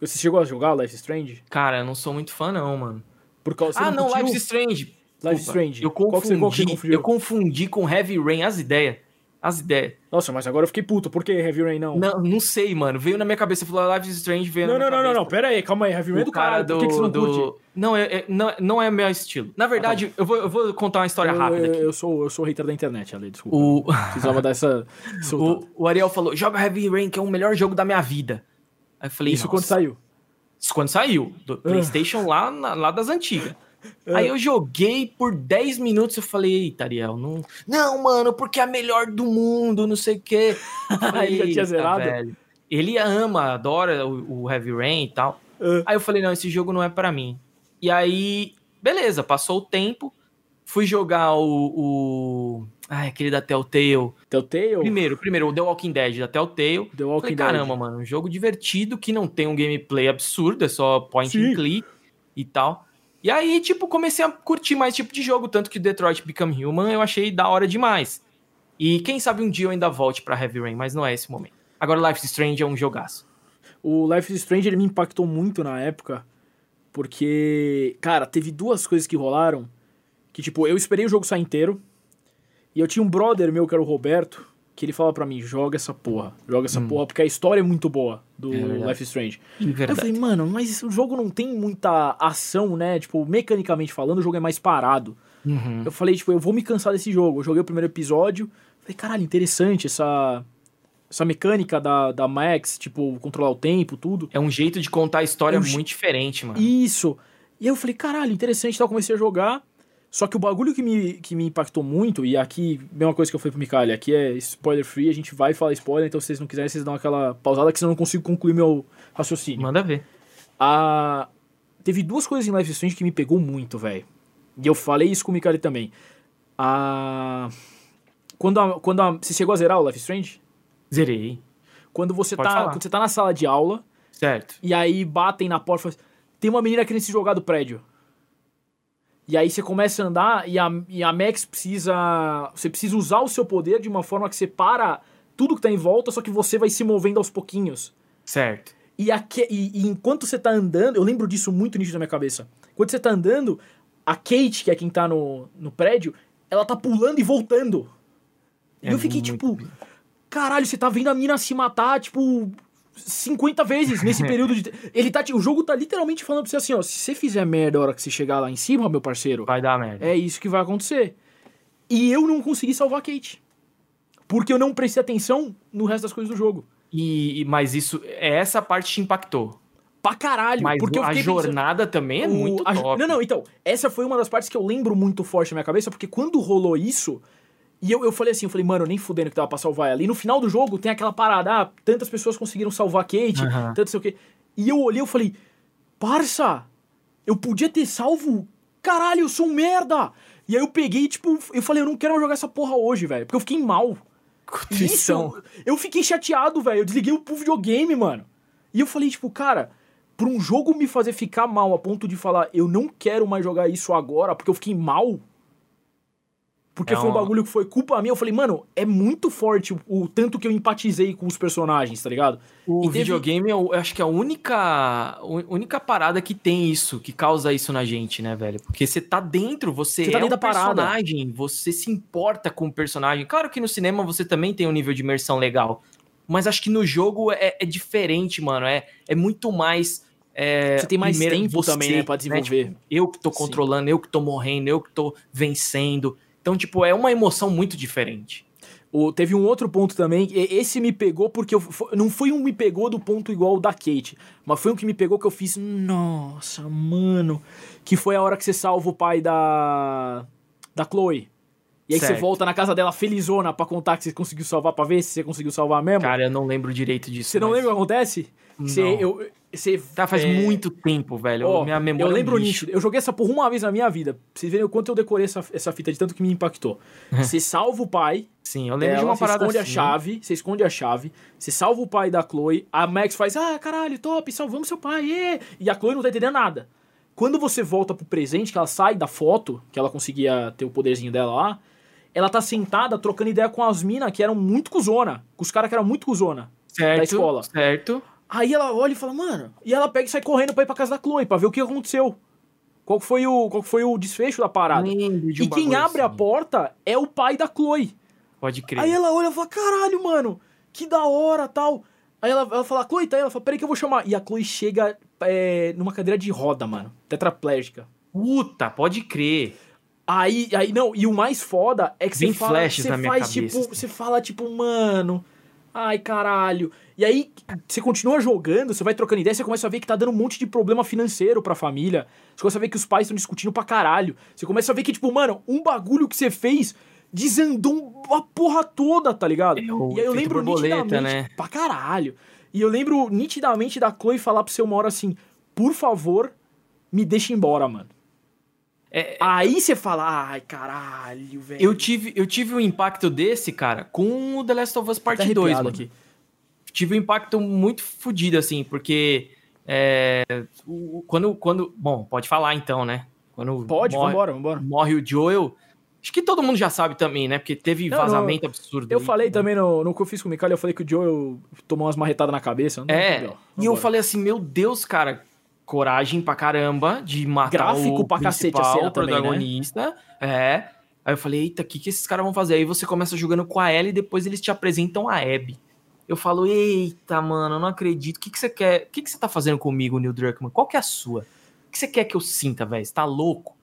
Você chegou a jogar Life Strange? Cara, eu não sou muito fã, não, mano. Por causa, ah, não, curtiu? Life is Strange. Life is Strange. Eu confundi, qual que você eu confundi com Heavy Rain, as ideias. As ideias. Nossa, mas agora eu fiquei puto. Por que Heavy Rain não? Não, não sei, mano. Veio na minha cabeça, falou Life is Strange, veio não, na não, minha não, não, cabeça. não, pera aí, calma aí. Heavy Rain é O do cara do... Por que, que você não do- curte? Não, é, é- não, não é meu estilo. Na verdade, eu, vou, eu vou contar uma história Eu, rápida eu, aqui. eu sou, eu sou hater da internet, Ale, desculpa. O, Precisava dar essa o, o Ariel falou, joga Heavy Rain, que é o melhor jogo da minha vida. Aí eu falei, Isso Nossa. quando saiu. Isso quando saiu. Do Playstation lá, na- lá das antigas. Aí eu joguei por 10 minutos eu falei, eita, Ariel, não. Não, mano, porque é a melhor do mundo, não sei o quê. Falei, Ele já tinha "Eita, zerado?" velho." Ele ama, adora o, o Heavy Rain e tal. Ah. Aí eu falei, não, esse jogo não é pra mim. E aí, beleza, passou o tempo. fui jogar o. o... Ai, aquele da Telltale. Telltale? Primeiro, primeiro, o The Walking Dead da Telltale. The Walking Falei, Dead. caramba, mano, um jogo divertido que não tem um gameplay absurdo, é só point Sim. and click e tal. E aí, tipo, comecei a curtir mais tipo de jogo, tanto que Detroit Become Human eu achei da hora demais. E quem sabe um dia eu ainda volte pra Heavy Rain, mas não é esse momento. Agora Life is Strange é um jogaço. O Life is Strange ele me impactou muito na época, porque, cara, teve duas coisas que rolaram que, tipo, eu esperei o jogo sair inteiro e eu tinha um brother meu que era o Roberto, que ele falava pra mim, joga essa porra, joga essa porra, porque a história é muito boa do Hum. É verdade. Life is Strange. De Aí eu verdade. falei, mano, mas o jogo não tem muita ação, né? Tipo, mecanicamente falando, o jogo é mais parado. Uhum. Eu falei, tipo, eu vou me cansar desse jogo. Eu joguei o primeiro episódio, falei, caralho, interessante essa, essa mecânica da, da Max, tipo, controlar o tempo, tudo. É um jeito de contar a história É um je- muito diferente, mano. Isso. E aí eu falei, caralho, interessante, então eu comecei a jogar. Só que o bagulho que me, que me impactou muito, e aqui, mesma coisa que eu falei pro Mikael, aqui é spoiler free, a gente vai falar spoiler, então se vocês não quiserem, vocês dão aquela pausada, que senão eu não consigo concluir meu raciocínio. Manda ver. A... Teve duas coisas em Life is Strange que me pegou muito, velho. E eu falei isso com o Mikali também. A... Quando, a... Quando a... Você chegou a zerar o Life is Strange? Zerei. Quando você, Pode tá... falar. Quando você tá na sala de aula, Certo. e aí batem na porta e falam, tem uma menina querendo se jogar do prédio. E aí você começa a andar e a, e a Max precisa... Você precisa usar o seu poder de uma forma que você para tudo que tá em volta, só que você vai se movendo aos pouquinhos. Certo. E, aque- e- e enquanto você tá andando, eu lembro disso muito nítido na minha cabeça. Quando você tá andando, a Kate, que é quem tá no, no prédio, ela tá pulando e voltando. E É eu fiquei tipo, bem. caralho, você tá vendo a mina se matar, tipo, 50 vezes nesse período de. Ele tá. O jogo tá literalmente falando pra você assim, ó, se você fizer merda a hora que você chegar lá em cima, meu parceiro, Vai dar merda. é isso que vai acontecer. E eu não consegui salvar a Kate. Porque eu não prestei atenção no resto das coisas do jogo. E, mas isso, é essa parte te impactou. Pra caralho. Mas porque eu a fiquei pensando- jornada também é O- muito a- top. Não, não, então, essa foi uma das partes que eu lembro muito forte na minha cabeça, porque quando rolou isso, e eu, eu falei assim, eu falei, mano, nem fudendo que tava pra salvar ela. E no final do jogo tem aquela parada, ah, tantas pessoas conseguiram salvar a Kate, Aham. tanto sei o quê. E eu olhei, eu falei, parça, eu podia ter salvo, caralho, eu sou um merda. E aí eu peguei, tipo, eu falei, eu não quero mais jogar essa porra hoje, velho, porque eu fiquei mal. Contrição. Isso, eu fiquei chateado, velho. Eu desliguei o videogame, mano. E eu falei, tipo, cara, pra um jogo me fazer ficar mal a ponto de falar, eu não quero mais jogar isso agora, porque eu fiquei mal. Porque É foi um um- bagulho que foi culpa minha. Eu falei, mano, é muito forte o, o tanto que eu empatizei com os personagens, tá ligado? O E teve- videogame, eu acho que é a única, única parada que tem isso, que causa isso na gente, né, velho? Porque você tá dentro, você, Você tá é dentro o da parada. personagem, você se importa com o personagem. Claro que no cinema você também tem um nível de imersão legal, mas acho que no jogo é, é diferente, mano. É, é muito mais. é, Você tem mais tempo também, né, pra desenvolver. Tipo, eu que tô Sim. controlando, eu que tô morrendo, eu que tô vencendo. Então, tipo, é uma emoção muito diferente. O, teve um outro ponto também, esse me pegou porque eu, não foi um me pegou do ponto igual o da Kate, mas foi um que me pegou que eu fiz, nossa, mano, que foi a hora que você salva o pai da da Chloe. E aí você Certo. volta na casa dela felizona pra contar que você conseguiu salvar, pra ver se você conseguiu salvar mesmo. Cara, eu não lembro direito disso. você não mas- lembra o que acontece? Você, eu, você, Tá, faz é, muito tempo, velho. ó, Minha memória eu lembro é um nítido. Eu joguei essa porra uma vez na minha vida. Pra vocês verem o quanto eu decorei essa, essa fita de tanto que me impactou. você salva o pai, Sim, eu lembro de dela, uma você parada esconde assim. a chave, você esconde a chave, você salva o pai da Chloe, a Max faz, ah, caralho, top, salvamos seu pai, ê! e a Chloe não tá entendendo nada. Quando você volta pro presente, que ela sai da foto, que ela conseguia ter o poderzinho dela lá, ela tá sentada trocando ideia com as minas que eram muito cuzona, com os caras que eram muito cuzona. certo, da escola. Certo. Aí ela olha e fala, mano, e ela pega e sai correndo pra ir pra casa da Chloe, pra ver o que aconteceu. Qual foi o, qual foi o desfecho da parada. Lembro de um e quem abre a assim. porta é o pai da Chloe. Pode crer. Aí ela olha e fala, caralho, mano, que da hora, tal. Aí ela, ela fala, Chloe, tá aí? Ela fala, peraí que eu vou chamar. E a Chloe chega é, numa cadeira de roda, mano, tetraplégica. Puta, pode crer. Aí, aí, não, e o mais foda é que você fala, flashes você na minha faz, cabeça, tipo, você fala, tipo, mano, ai, caralho. E aí, você continua jogando, você vai trocando ideia, você começa a ver que tá dando um monte de problema financeiro pra família. Você começa a ver que os pais estão discutindo pra caralho. Você começa a ver que, tipo, mano, um bagulho que você fez desandou uma porra toda, tá ligado? É o e aí eu lembro borboleta, nitidamente, né? pra caralho. E eu lembro nitidamente da Chloe falar pra você uma hora assim, por favor, me deixa embora, mano. É, Aí você fala, ai, caralho, velho. eu, tive, eu tive um impacto desse, cara, com o The Last of Us Part até 2, arrepiado mano. aqui. Tive um impacto muito fodido, assim, porque é, o- quando, quando. Bom, pode falar então, né? Quando Pode, morre, vambora, vambora. morre o Joel. Acho que todo mundo já sabe também, né? Porque teve Não, vazamento absurdo. Eu aí. falei também no, no que eu fiz com o Mikael, eu falei que o Joel tomou umas marretadas na cabeça. não É, entendeu? e eu falei assim, meu Deus, cara, coragem pra caramba de matar Gráfico o pra cacete a cena o também, né? protagonista. É. Aí eu falei, eita, o que, que esses caras vão fazer? Aí você começa jogando com a Ellie e depois eles te apresentam a Abby. Eu falo, eita, mano, eu não acredito. O que, que você quer? O que, que você tá fazendo comigo, Neil Druckmann? Qual que é a sua? O que você quer que eu sinta, velho? Você tá louco?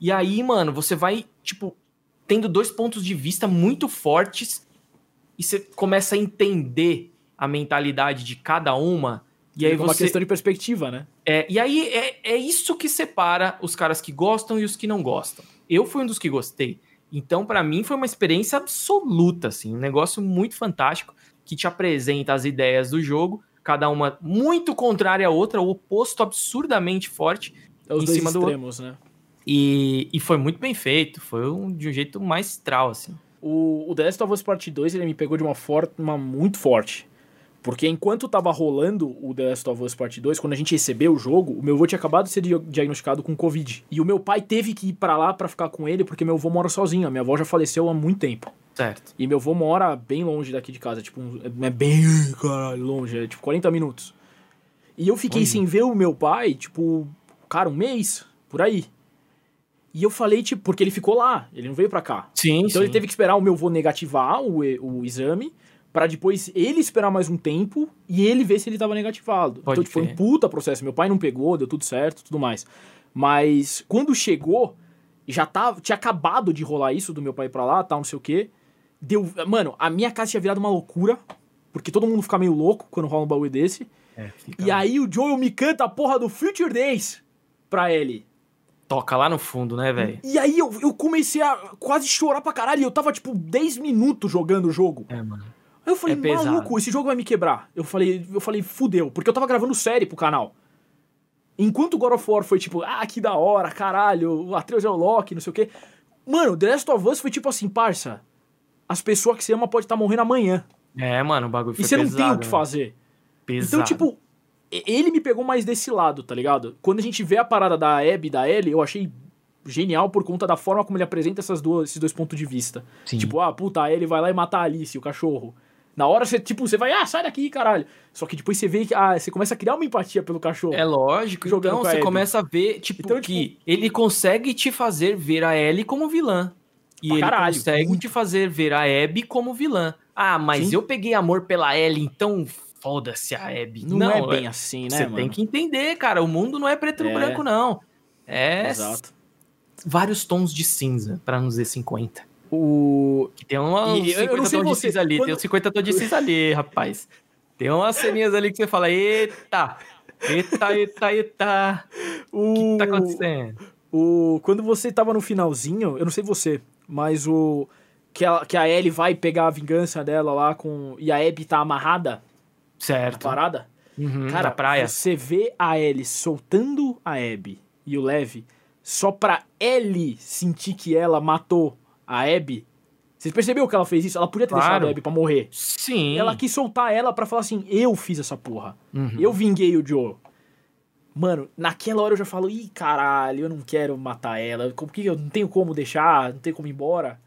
E aí, mano, você vai, tipo, tendo dois pontos de vista muito fortes e você começa a entender a mentalidade de cada uma. E aí Fica uma você. questão de perspectiva, né? É, e aí é, é isso que separa os caras que gostam e os que não gostam. Eu fui um dos que gostei. Então, pra mim, foi uma experiência absoluta, assim, um negócio muito fantástico que te apresenta as ideias do jogo, cada uma muito contrária à outra, o oposto absurdamente forte. É os Em cima do extremos, né? E, e foi muito bem feito, foi um- de um jeito maestral, assim. O, o The Last of Us Part 2 ele me pegou de uma forma muito forte. Porque enquanto tava rolando o The Last of Us Part 2, quando a gente recebeu o jogo, o meu avô tinha acabado de ser diagnosticado com Covid. E o meu pai teve que ir pra lá pra ficar com ele, porque meu avô mora sozinho. A minha avó já faleceu há muito tempo. Certo. E meu avô mora bem longe daqui de casa, tipo, é bem, caralho, longe, é tipo 40 minutos. E eu fiquei Olha. sem ver o meu pai, tipo, cara, um mês, por aí. E eu falei, tipo, porque ele ficou lá, ele não veio pra cá. Sim, Então ele teve que esperar o meu avô negativar o, o exame, pra depois ele esperar mais um tempo e ele ver se ele tava negativado. Pode então tipo, foi um puta processo. Meu pai não pegou, deu tudo certo, tudo mais. Mas quando chegou, já tava, tinha acabado de rolar isso do meu pai pra lá, tal, não sei o quê. Deu, mano, a minha casa tinha virado uma loucura, porque todo mundo fica meio louco quando rola um bagulho desse. É, fica- E aí o Joel me canta a porra do Future Days pra ele. Toca lá no fundo, né, velho? E aí eu, eu comecei a quase chorar pra caralho. E eu tava, tipo, 10 minutos jogando o jogo. É, mano. Eu falei, É pesado. maluco, esse jogo vai me quebrar. Eu falei, eu falei, fudeu. Porque eu tava gravando série pro canal. Enquanto God of War foi tipo, ah, que da hora, caralho, o Atreus é o Loki, não sei o quê. Mano, The Last of Us foi tipo assim, parça. As pessoas que você ama podem estar morrendo amanhã. É, mano, o bagulho foi e você não tem pesado, o que né? fazer. Pesado. Então, tipo, ele me pegou mais desse lado, tá ligado? Quando a gente vê a parada da Abby e da Ellie, eu achei genial por conta da forma como ele apresenta essas duas, esses dois pontos de vista. Sim. Tipo, ah, puta, a Ellie vai lá e mata a Alice, o cachorro. Na hora você, tipo, você vai, ah, sai daqui, caralho. Só que depois você vê que, ah, você começa a criar uma empatia pelo cachorro. É lógico, Jogando então você Abby. começa a ver, tipo, Então, que ele consegue te fazer ver a Ellie como vilã. E Pra ele caralho, consegue muito. te fazer ver a Abby como vilã. Ah, mas Sim. eu peguei amor pela Ellie, então foda-se a Abby. não, é bem assim, né, Você mano? tem que entender, cara, o mundo não é preto É. branco, não. É Exato. vários tons de cinza, pra não dizer 50. O... Tem uns E eu- eu 50 não sei tons de você, cinza ali, quando- tem uns 50 tons de cinza ali, rapaz. Tem umas ceninhas ali que você fala, eita, eita, eita, eita. O... Que tá acontecendo? O... Quando você tava no finalzinho, eu não sei você, mas o... Que a, que a Ellie vai pegar a vingança dela lá com... E a Abby tá amarrada Certo. parada. Uhum, Cara, praia. você vê a Ellie soltando a Abby e o Lev só pra Ellie sentir que ela matou a Abby. Você percebeu que ela fez isso? Ela podia ter Claro. deixado a Abby pra morrer. Sim. Ela quis soltar ela pra falar assim, eu fiz essa porra. Uhum. Eu vinguei o Joe. Mano, naquela hora eu já falo, ih, caralho, eu não quero matar ela. Como que eu não tenho como deixar, não tenho como ir embora.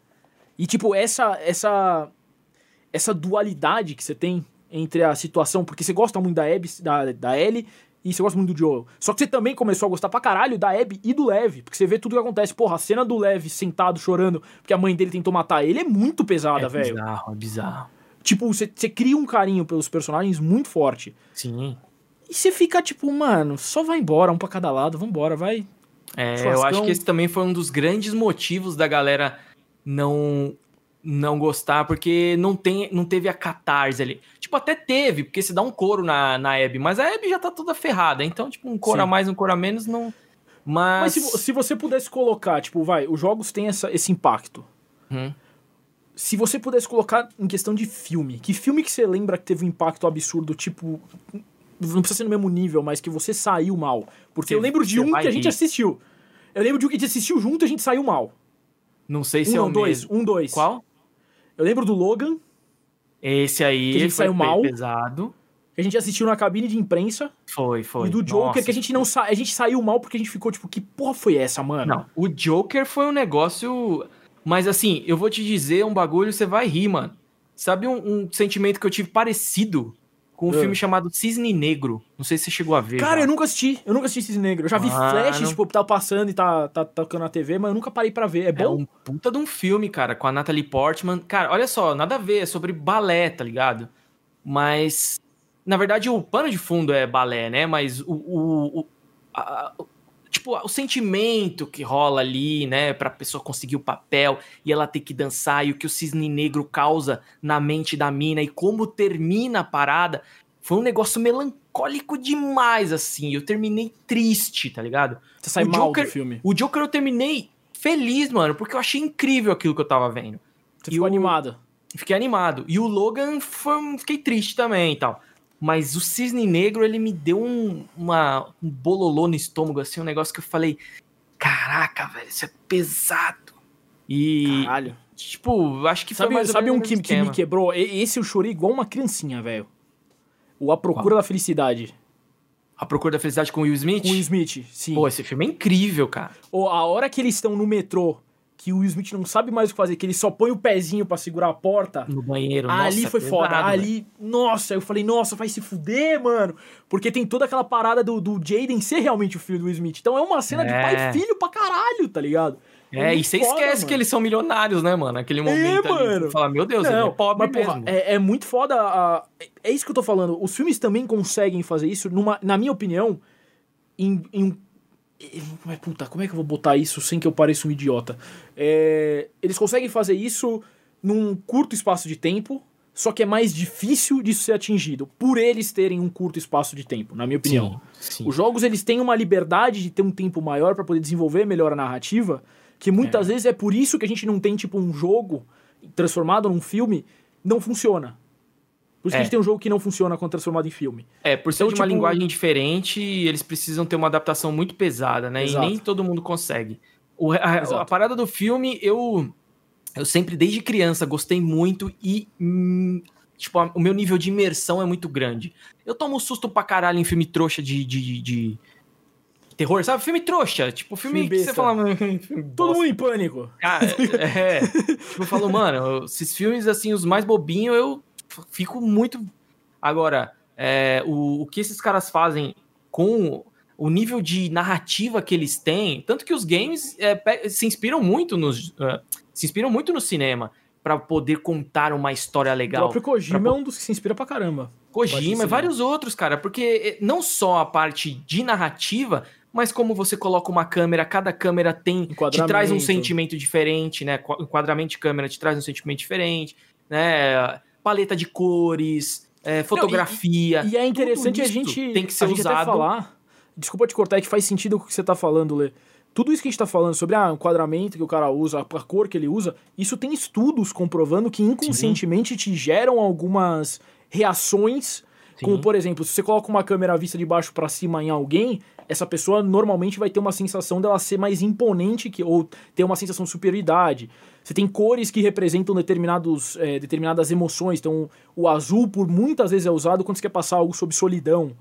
E tipo, essa essa essa dualidade que você tem entre a situação, porque você gosta muito da Abby, da, da Ellie e você gosta muito do Joel. Só que você também começou a gostar pra caralho da Abby e do Lev, porque você vê tudo que acontece. Porra, a cena do Lev sentado chorando porque a mãe dele tentou matar ele é muito pesada, é velho. bizarro, é bizarro. Tipo, você, você cria um carinho pelos personagens muito forte. Sim. E você fica tipo, mano, só vai embora, um pra cada lado, vambora, vai. É, eu acho que esse também foi um dos grandes motivos da galera não não gostar, porque não, tem, não teve a catarse ali. Tipo, até teve, porque se dá um couro na, na Abby, mas a Abby já tá toda ferrada, então, tipo, um couro Sim. a mais, um couro a menos, não... Mas... Mas se, se você pudesse colocar, tipo, vai, os jogos têm essa, esse impacto. Hum. Se você pudesse colocar em questão de filme, que filme que você lembra que teve um impacto absurdo, tipo. Não precisa ser no mesmo nível, mas que você saiu mal. Porque Você- eu lembro de um que a gente rir. assistiu. Eu lembro de um que a gente assistiu junto e a gente saiu mal. Não sei Um se é não, o dois. mesmo. Um, dois. Qual? Eu lembro do Logan, Esse aí Que saiu mal. pesado. que a gente assistiu na cabine de imprensa. Foi, foi. E do Joker, Nossa. que a gente não sa... a gente saiu mal porque a gente ficou tipo, que porra foi essa, mano? Não, o Joker foi um negócio. Mas assim, eu vou te dizer um bagulho, você vai rir, mano. Sabe um, um sentimento que eu tive parecido com um Ah. filme chamado Cisne Negro? Não sei se você chegou a ver. Cara, já. eu nunca assisti. Eu nunca assisti esse negro. Eu já vi flashes, tipo, tá passando e tá, tá tocando na TV, mas eu nunca parei pra ver. É É bom? um puta de um filme, cara, com a Natalie Portman. Cara, olha só, nada a ver, é sobre balé, tá ligado? Mas. Na verdade, o pano de fundo é balé, né? Mas o. o- o- a- o- tipo, o sentimento que rola ali, né? Pra pessoa conseguir o papel e ela ter que dançar, e o que o cisne negro causa na mente da mina, e como termina a parada. Foi um negócio melancólico demais, assim. Eu terminei triste, tá ligado? Você sai o mal Joker- do filme. O Joker eu terminei feliz, mano, porque eu achei incrível aquilo que eu tava vendo. Você e ficou o- animado. Fiquei animado. E o Logan foi, fiquei triste também e tal. Mas o Cisne Negro, ele me deu um, uma, um bololô no estômago, assim, um negócio que eu falei: caraca, velho, isso é pesado. E, Caralho. tipo, acho que foi Sabe, sabe um que, que me quebrou? E- Esse eu chorei igual uma criancinha, velho. O A Procura da Felicidade. A Procura da Felicidade com o Will Smith? Com o Will Smith, sim. Pô, esse filme é incrível, cara. Ou a hora que eles estão no metrô, que o Will Smith não sabe mais o que fazer, que ele só põe o pezinho pra segurar a porta. No banheiro. ali nossa, foi pesado, foda. Ali, nossa, eu falei, nossa, vai se fuder, mano. Porque tem toda aquela parada do, do Jaden ser realmente o filho do Will Smith. Então é uma cena de É. pai e filho pra caralho, tá ligado? É, e muito você esquece mano. que eles são milionários, né, mano? Aquele momento ali. mano. Fala, meu Deus, ele é pobre mas, porra, mesmo. é, é muito foda. a- é isso que eu tô falando. Os filmes também conseguem fazer isso, numa, na minha opinião, em. em um- mas, puta, como é que eu vou botar isso sem que eu pareça um idiota? É, eles conseguem fazer isso num curto espaço de tempo, só que é mais difícil disso ser atingido, por eles terem um curto espaço de tempo, na minha opinião. Sim, sim. Os jogos eles têm uma liberdade de ter um tempo maior pra poder desenvolver melhor a narrativa, que muitas vezes é por isso que a gente não tem tipo um jogo transformado num filme não funciona. Por isso que É. a gente tem um jogo que não funciona quando transformado em filme. É, por ser Então, de uma tipo- linguagem diferente, eles precisam ter uma adaptação muito pesada, né? Exato. E nem todo mundo consegue. O- a, a parada do filme, eu, eu sempre, desde criança, gostei muito e. hum, tipo, a- o meu nível de imersão é muito grande. Eu tomo susto pra caralho em filme trouxa de. de, de terror, sabe? Filme trouxa. Tipo, filme, Filme que você fala. Todo mundo em pânico. Cara, é. tipo, eu falo, mano, esses filmes, assim, os mais bobinhos, eu fico muito. Agora, é, o, o que esses caras fazem com o nível de narrativa que eles têm, tanto que os games é, se inspiram muito nos. é, se inspiram muito no cinema pra poder contar uma história O legal. próprio Kojima Pra- é um dos que se inspira pra caramba. Kojima e vários outros, cara, porque eh, não só a parte de narrativa, mas como você coloca uma câmera, cada câmera tem te traz um sentimento diferente, né? Qu- Enquadramento de câmera te traz um sentimento diferente, né? Paleta de cores, eh, fotografia. E é interessante a gente, tem que ser a gente até usado. falar. Desculpa te cortar, é que faz sentido o que você tá falando, Lê. Tudo isso que a gente tá falando sobre ah, o enquadramento que o cara usa, a cor que ele usa, isso tem estudos comprovando que inconscientemente te geram algumas reações. Sim. Como, por exemplo, se você coloca uma câmera vista de baixo pra cima em alguém, essa pessoa normalmente vai ter uma sensação dela ser mais imponente que, ou ter uma sensação de superioridade. Você tem cores que representam determinados, eh, determinadas emoções. Então, o azul, por muitas vezes, é usado quando você quer passar algo sobre solidão.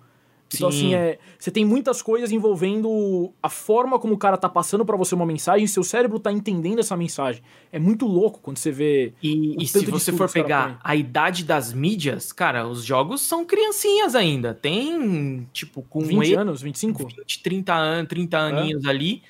Então, Sim. assim, é, você tem muitas coisas envolvendo a forma como o cara tá passando pra você uma mensagem e seu cérebro tá entendendo essa mensagem. É muito louco quando você vê. E, e tanto se você for pegar a idade das mídias, cara, os jogos são criancinhas ainda. Tem, tipo, com 20 e- anos, 25? 20, 30 anos, 30 É. aninhos ali.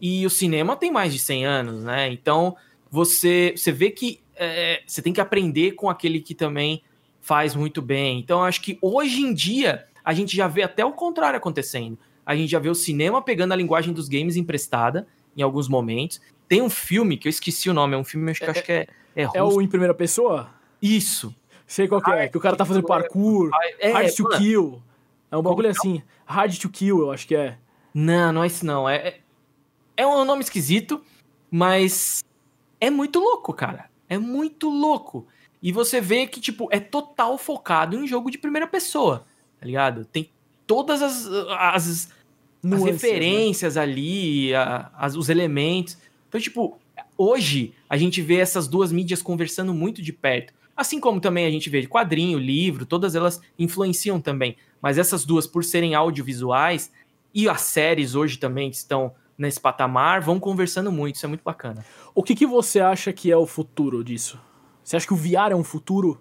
E o cinema tem mais de 100 anos, né? Então, você, você vê que é, você tem que aprender com aquele que também faz muito bem. Então, eu acho que hoje em dia, a gente já vê até o contrário acontecendo. A gente já vê o cinema pegando a linguagem dos games emprestada em alguns momentos. Tem um filme que eu esqueci o nome, é um filme que, acho que é, é, É o em primeira pessoa? Isso. Sei qual que é, que o cara tá fazendo parkour, É, hard to mano, kill. É um bagulho que assim. Hard to kill, eu acho que é. Não, não é isso não. É, é, é um nome esquisito, mas é muito louco, cara. É muito louco. E você vê que, tipo, é total focado em jogo de primeira pessoa, tá ligado? Tem todas as, as as referências né? ali, a, as, os elementos. Então, tipo, hoje a gente vê essas duas mídias conversando muito de perto. Assim como também a gente vê quadrinho, livro, todas elas influenciam também. Mas essas duas, por serem audiovisuais, e as séries hoje também que estão nesse patamar, vão conversando muito. Isso é muito bacana. O que, que você acha que é o futuro disso? Você acha que o VR é um futuro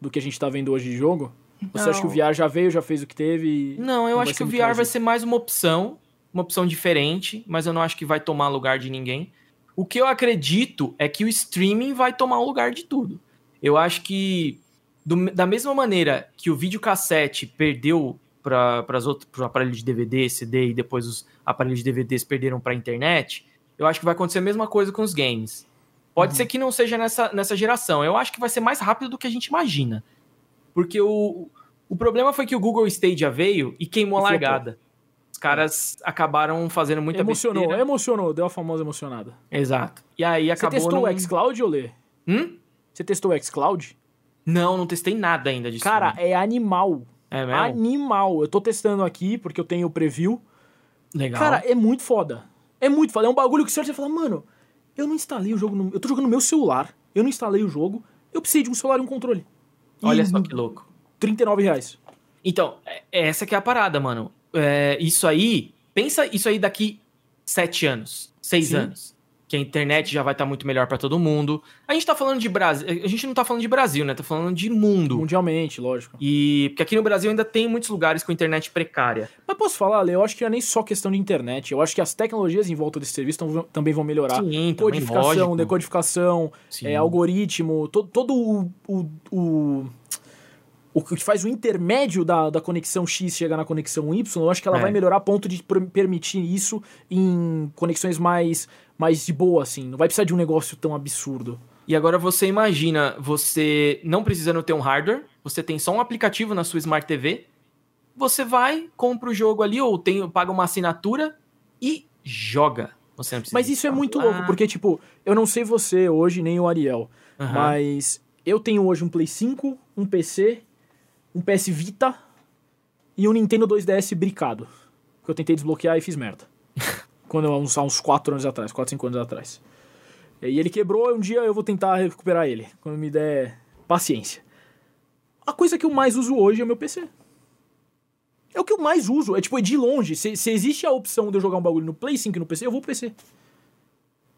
do que a gente tá vendo hoje de jogo? Não. Você acha que o VR já veio, já fez o que teve? Não, eu acho que o VR vai ser mais uma opção, uma opção diferente, mas eu não acho que vai tomar lugar de ninguém. O que eu acredito é que o streaming vai tomar o lugar de tudo. Eu acho que, do, da mesma maneira que o videocassete perdeu para os aparelhos de DVD, CD e depois os aparelhos de DVDs perderam para a internet, eu acho que vai acontecer a mesma coisa com os games. Pode uhum. ser que não seja nessa, nessa geração. Eu acho que vai ser mais rápido do que a gente imagina. Porque o, o problema foi que o Google Stadia veio e queimou a largada. Os caras acabaram fazendo muita Emocionou, besteira. emocionou, deu a famosa emocionada. Exato. E aí acabou. Você testou o xCloud, Olê? Hum? Você testou o xCloud? Não, não testei nada ainda disso. Cara, é animal. É mesmo? Animal. Eu tô testando aqui porque eu tenho o preview. Legal. Cara, é muito foda. É muito foda. É um bagulho que você fala, mano, eu não instalei o jogo no... Eu tô jogando no meu celular. Eu não instalei o jogo. Eu preciso de um celular e um controle. Olha só que louco. 39 reais. Então, é, essa que é a parada, mano. É, isso aí, pensa isso aí daqui sete anos, seis Sim. anos. Que a internet já vai estar tá muito melhor para todo mundo. A gente tá falando de Brasil. A gente não tá falando de Brasil, né? Tá falando de mundo. Mundialmente, lógico. E. Porque aqui no Brasil ainda tem muitos lugares com internet precária. Mas posso falar, Lê, eu acho que não é nem só questão de internet. Eu acho que as tecnologias em volta desse serviço tão, também vão melhorar. Sim, Codificação, decodificação, é, algoritmo, todo, todo o, o, o o que faz o intermédio da, da conexão X chegar na conexão Y, eu acho que ela é. vai melhorar a ponto de permitir isso em conexões mais, mais de boa, assim. Não vai precisar de um negócio tão absurdo. E agora você imagina, você não precisando ter um hardware, você tem só um aplicativo na sua Smart TV, você vai, compra o jogo ali, ou tem, paga uma assinatura e joga. Você não precisa Mas isso é muito louco, porque, tipo, eu não sei você hoje, nem o Ariel, uhum. mas eu tenho hoje um Play 5, um PC um PS Vita e um Nintendo 2DS bricado. Que eu tentei desbloquear e fiz merda. Quando uns, há uns 4 anos atrás, 4, 5 anos atrás. E ele quebrou, um dia eu vou tentar recuperar ele. Quando me der paciência. A coisa que eu mais uso hoje é o meu PC. É o que eu mais uso. É tipo, é de longe. Se, se existe a opção de eu jogar um bagulho no Play 5 e no PC, eu vou pro PC.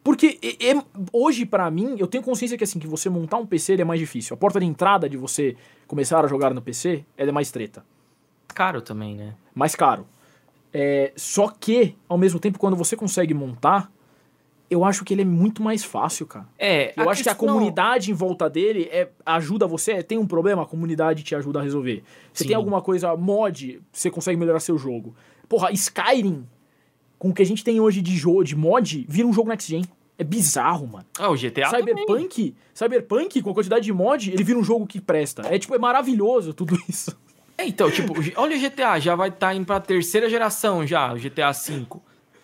Porque é, é, hoje, para mim, eu tenho consciência que assim, que você montar um PC é mais difícil. A porta de entrada de você começar a jogar no PC é mais treta. Caro também, né? Mais caro. É, só que, ao mesmo tempo, quando você consegue montar, eu acho que ele é muito mais fácil, cara. É, eu acho questão... que a comunidade em volta dele é, ajuda você. Tem um problema, a comunidade te ajuda a resolver. Você Sim. tem alguma coisa, mod, você consegue melhorar seu jogo. Porra, Skyrim, com o que a gente tem hoje de jogo, de mod, vira um jogo next gen. É bizarro, mano. Ah, o GTA Cyberpunk, também. Cyberpunk, com a quantidade de mod, ele vira um jogo que presta. É tipo, é maravilhoso tudo isso. É, então, tipo, olha o GTA, já vai estar tá indo pra terceira geração já, o GTA V,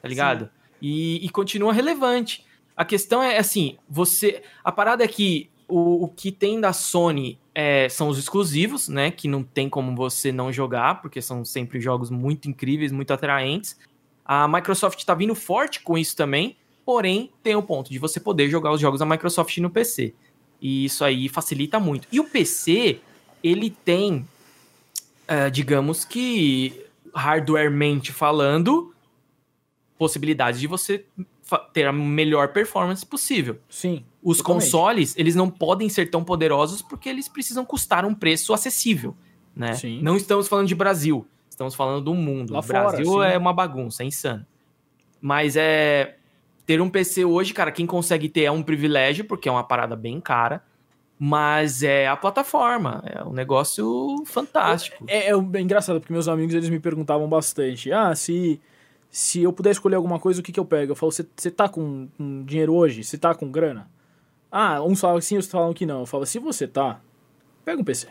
tá ligado? E, e, continua relevante. A questão é assim, você. A parada é que o, o que tem da Sony é, são os exclusivos, né? Que não tem como você não jogar, porque são sempre jogos muito incríveis, muito atraentes. A Microsoft tá vindo forte com isso também. Porém, tem o ponto de você poder jogar os jogos da Microsoft no PC. E isso aí facilita muito. E o PC, ele tem, uh, digamos que, hardwaremente falando, possibilidades de você ter a melhor performance possível. Sim. Os totalmente. consoles, eles não podem ser tão poderosos porque eles precisam custar um preço acessível, né? Sim. Não estamos falando de Brasil, estamos falando do mundo. Lá o Brasil fora, é uma bagunça, é insano. Mas é ter um PC hoje, cara, quem consegue ter é um privilégio, porque é uma parada bem cara. Mas é a plataforma, é um negócio fantástico. É, é, é engraçado, porque meus amigos eles me perguntavam bastante: ah, se, se eu puder escolher alguma coisa, o que, que eu pego? Eu falo: você tá com, com dinheiro hoje? Você tá com grana? Ah, uns falam sim, outros falam que não. Eu falo: se você tá, pega um PC.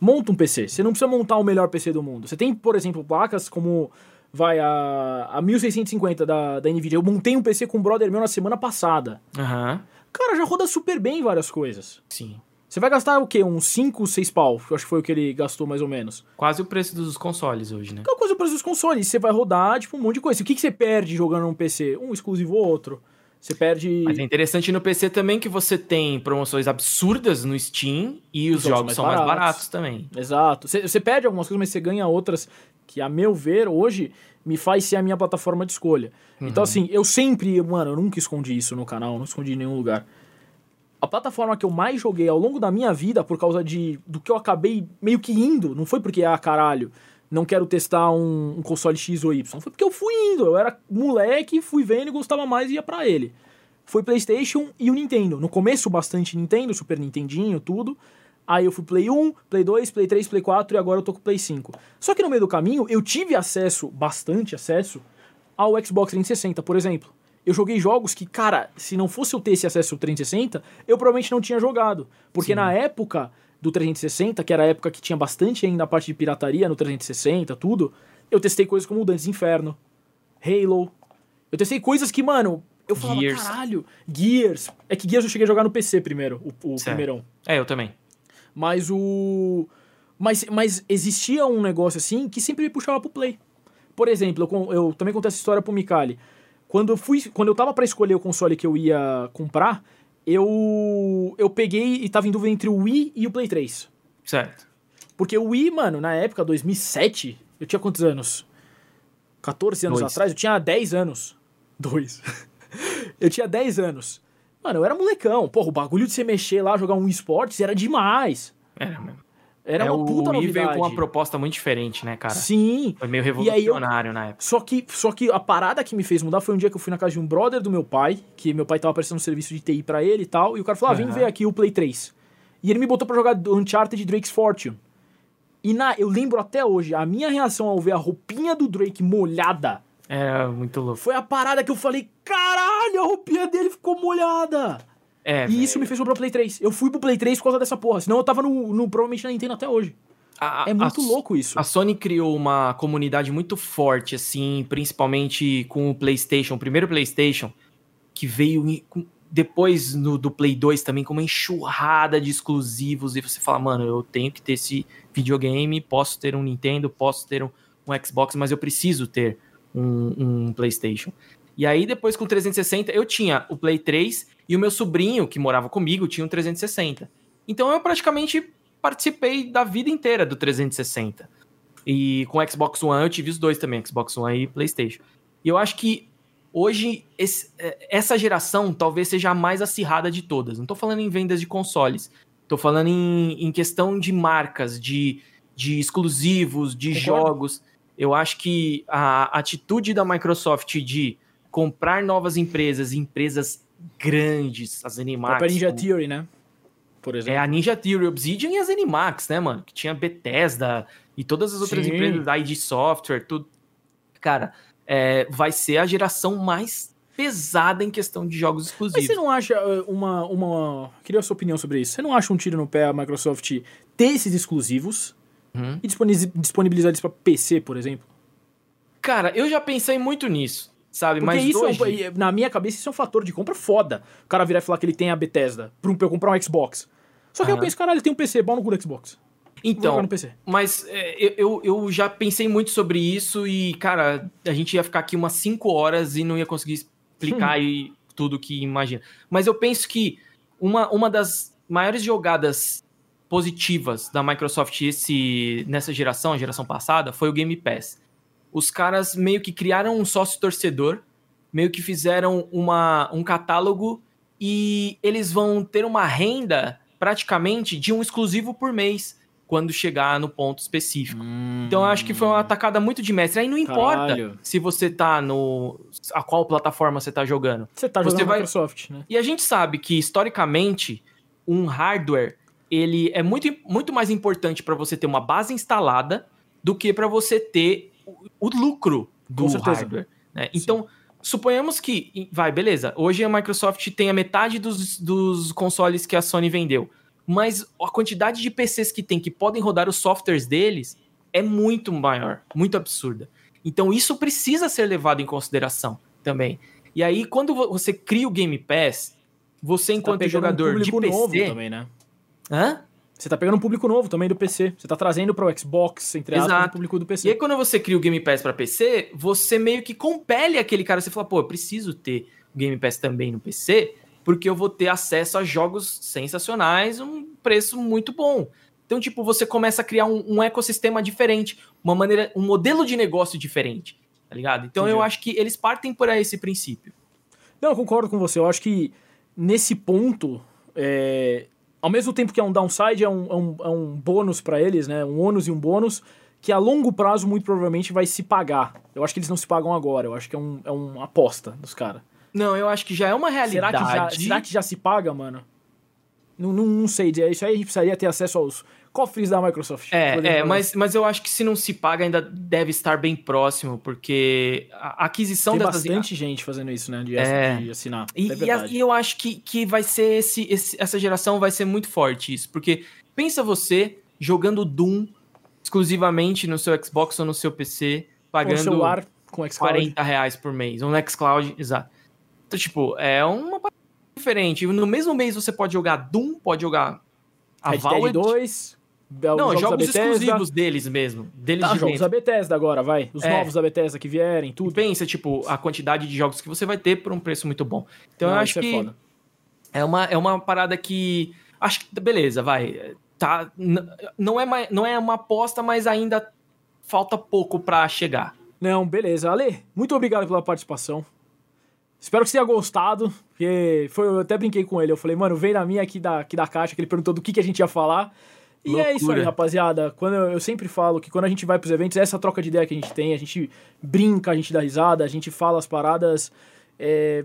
Monta um PC. Você não precisa montar o melhor PC do mundo. Você tem, por exemplo, placas como vai a, a 1650 da, da Nvidia. Eu montei um PC com um brother meu na semana passada. Aham. Uhum. Cara, já roda super bem várias coisas. Sim. Você vai gastar o quê? Uns 5, 6 pau? Eu acho que foi o que ele gastou mais ou menos. Quase o preço dos consoles hoje, né? Qual coisa o preço dos consoles? Você vai rodar, tipo, um monte de coisa. O que, que você perde jogando num PC? Um exclusivo ou outro. Você perde. Mas é interessante no PC também que você tem promoções absurdas no Steam e os, Os jogos jogos mais são mais baratos. baratos também. Exato. Você, você perde algumas coisas, mas você ganha outras que, a meu ver, hoje me faz ser a minha plataforma de escolha. Então, assim, eu sempre, mano, eu nunca escondi isso no canal, não escondi em nenhum lugar. A plataforma que eu mais joguei ao longo da minha vida, por causa de do que eu acabei meio que indo, não foi porque, ah, caralho, não quero testar um, um console X ou Y, foi porque eu fui indo, eu era moleque, fui vendo e gostava mais e ia pra ele. Foi PlayStation e o Nintendo. No começo, bastante Nintendo, Super Nintendinho, tudo. Aí eu fui Play 1, Play 2, Play 3, Play 4 e agora eu tô com Play 5. Só que no meio do caminho eu tive acesso, bastante acesso, ao Xbox 360, por exemplo. Eu joguei jogos que, cara, se não fosse eu ter esse acesso ao 360, eu provavelmente não tinha jogado. Porque na época do 360, que era a época que tinha bastante ainda a parte de pirataria no 360, tudo, eu testei coisas como Dantes Inferno, Halo. Eu testei coisas que, mano, eu falava, Gears. caralho, Gears. É que Gears eu cheguei a jogar no PC primeiro, o, o primeirão. É, eu também. Mas o. Mas, mas existia um negócio assim que sempre me puxava pro play. Por exemplo, eu, eu também contei essa história pro Mikali. Quando eu fui. Quando eu tava pra escolher o console que eu ia comprar, eu. Eu peguei e tava em dúvida entre o Wii e o Play 3. Certo. Porque o Wii, mano, na época, 2007, eu tinha quantos anos? 14 anos Dois. atrás? Eu tinha 10 anos. Dois. eu tinha 10 anos. Mano, eu era molecão. Porra, o bagulho de você mexer lá, jogar um esportes era demais. Era mesmo. Era É, uma o puta Wii novidade. veio com uma proposta muito diferente, né, cara? Sim. Foi meio aí eu- revolucionário na época. Só que, só que a parada que me fez mudar foi um dia que eu fui na casa de um brother do meu pai, que meu pai tava prestando um serviço de TI pra ele e tal, e o cara falou: ah, vem ver aqui o Play 3. E ele me botou pra jogar Uncharted Drake's Fortune. E na, eu lembro até hoje, a minha reação ao ver a roupinha do Drake molhada Era muito louco. foi a parada que eu falei: caralho, a roupinha dele ficou molhada. É, E isso me fez comprar o Play 3. Eu fui pro Play 3 por causa dessa porra, senão eu tava no, no provavelmente na Nintendo até hoje. a- É muito a- louco isso. A Sony criou uma comunidade muito forte, assim, principalmente com o PlayStation, o primeiro PlayStation, que veio em- depois no, do Play 2 também com uma enxurrada de exclusivos. E você fala, mano, eu tenho que ter esse videogame, posso ter um Nintendo, posso ter um, um Xbox, mas eu preciso ter um, um PlayStation. E aí, depois com o 360, eu tinha o Play 3 e o meu sobrinho, que morava comigo, tinha um 360. Então eu praticamente participei da vida inteira do 360. E com o Xbox One eu tive os dois também, Xbox One e PlayStation. E eu acho que hoje esse- eh, essa geração talvez seja a mais acirrada de todas. Não tô falando em vendas de consoles. Tô falando em, em questão de marcas, de, de exclusivos, de Concordo. jogos. Eu acho que a atitude da Microsoft de comprar novas empresas, empresas grandes, as A Animax, própria Ninja o- Theory, né? Por é exemplo. a Ninja Theory, Obsidian e as Animax, né, mano? Que tinha Bethesda e todas as outras Sim. empresas, da ID Software, tudo. Cara, é, vai ser a geração mais pesada em questão de jogos Mas exclusivos. você não acha uh, uma, uma. Queria a sua opinião sobre isso. Você não acha um tiro no pé a Microsoft ter esses exclusivos Uhum. e disponibiliz- disponibilizar eles pra PC, por exemplo? Cara, eu já pensei muito nisso, sabe? Porque Mas isso, é um- hoje... na minha cabeça, isso é um fator de compra foda. O cara virar e falar que ele tem a Bethesda pra eu comprar um Xbox. Só que eu Aham. penso, caralho, ele tem um PC, bom no cu do Xbox. Então. Mas é, eu, eu, eu já pensei muito sobre isso e, cara, a gente ia ficar aqui umas 5 horas e não ia conseguir explicar aí tudo que imagina. Mas eu penso que uma, uma das maiores jogadas positivas da Microsoft esse, nessa geração, a geração passada, foi o Game Pass. Os caras meio que criaram um sócio torcedor, meio que fizeram uma, um catálogo e eles vão ter uma renda praticamente de um exclusivo por mês quando chegar no ponto específico. Então eu acho que foi uma atacada muito de mestre. Aí não importa Caralho. se você tá no. a qual plataforma você tá jogando. Você tá Você jogando vai- Microsoft, né? E a gente sabe que, historicamente, um hardware ele é muito, muito mais importante para você ter uma base instalada do que para você ter o, o lucro do hardware. né? Então, suponhamos que, vai, beleza, hoje a Microsoft tem a metade dos, dos consoles que a Sony vendeu, mas a quantidade de PCs que tem que podem rodar os softwares deles é muito maior, muito absurda. Então, isso precisa ser levado em consideração também. E aí, quando vo- você cria o Game Pass, você, Tá enquanto um jogador de público PC, novo também, né? Hã? Você tá pegando um público novo também do PC. Você tá trazendo pro Xbox, entre aspas, o público do E PC. aí, quando você cria o Game Pass pra PC, você meio que compele aquele cara. Você fala, pô, eu preciso ter o Game Pass também no PC, porque eu vou ter acesso a jogos sensacionais, um preço muito bom. Então, tipo, você começa a criar um, um ecossistema diferente, uma maneira, um modelo de negócio diferente, tá ligado? Então, Entendi. eu acho que eles partem por esse princípio. Não, eu concordo com você. Eu acho que nesse ponto, é, ao mesmo tempo que é um downside, é um, é um, é um bônus pra eles, né? Um ônus e um bônus, que a longo prazo, muito provavelmente, vai se pagar. Eu acho que eles não se pagam agora. Eu acho que é, um, é uma aposta dos caras. Não, eu acho que já é uma Será realidade. que, já, será que já se paga, mano? Não, não, não sei. Isso aí a gente precisaria ter acesso aos cofres da Microsoft. É, é mas, mas eu acho que se não se paga, ainda deve estar bem próximo, porque a aquisição Tem dessas bastante gente fazendo isso, né? De, É. de assinar. E, é e a- e eu acho que, que vai ser esse, esse- essa geração vai ser muito forte isso, porque pensa você jogando Doom exclusivamente no seu Xbox ou no seu PC, Com pagando celular, com o xCloud. 40 reais por mês, um xCloud, exato. Então, tipo, é uma parada diferente. No mesmo mês você pode jogar Doom, pode jogar a Red Dead Valve. 2. Bel- Não, jogos, jogos, exclusivos deles mesmo, deles Tá, de jogos dentro. da Bethesda agora, vai. Os É. novos da Bethesda que vierem, E tudo. pensa, tipo, a quantidade de jogos que você vai ter por um preço muito bom. Então Não, eu acho é que foda. é uma, é uma parada que. Acho que. Beleza, vai. Tá, não, é, não é uma aposta, mas ainda falta pouco pra chegar. Não, beleza. Ale, muito obrigado pela participação. Espero que você tenha gostado, porque foi, eu até brinquei com ele. Eu falei, mano, vem na minha aqui da, aqui da caixa, que ele perguntou do que, que a gente ia falar. E é isso aí, Loucura. rapaziada. Quando eu, eu sempre falo que quando a gente vai pros eventos, é essa troca de ideia que a gente tem. A gente brinca, a gente dá risada, a gente fala as paradas é,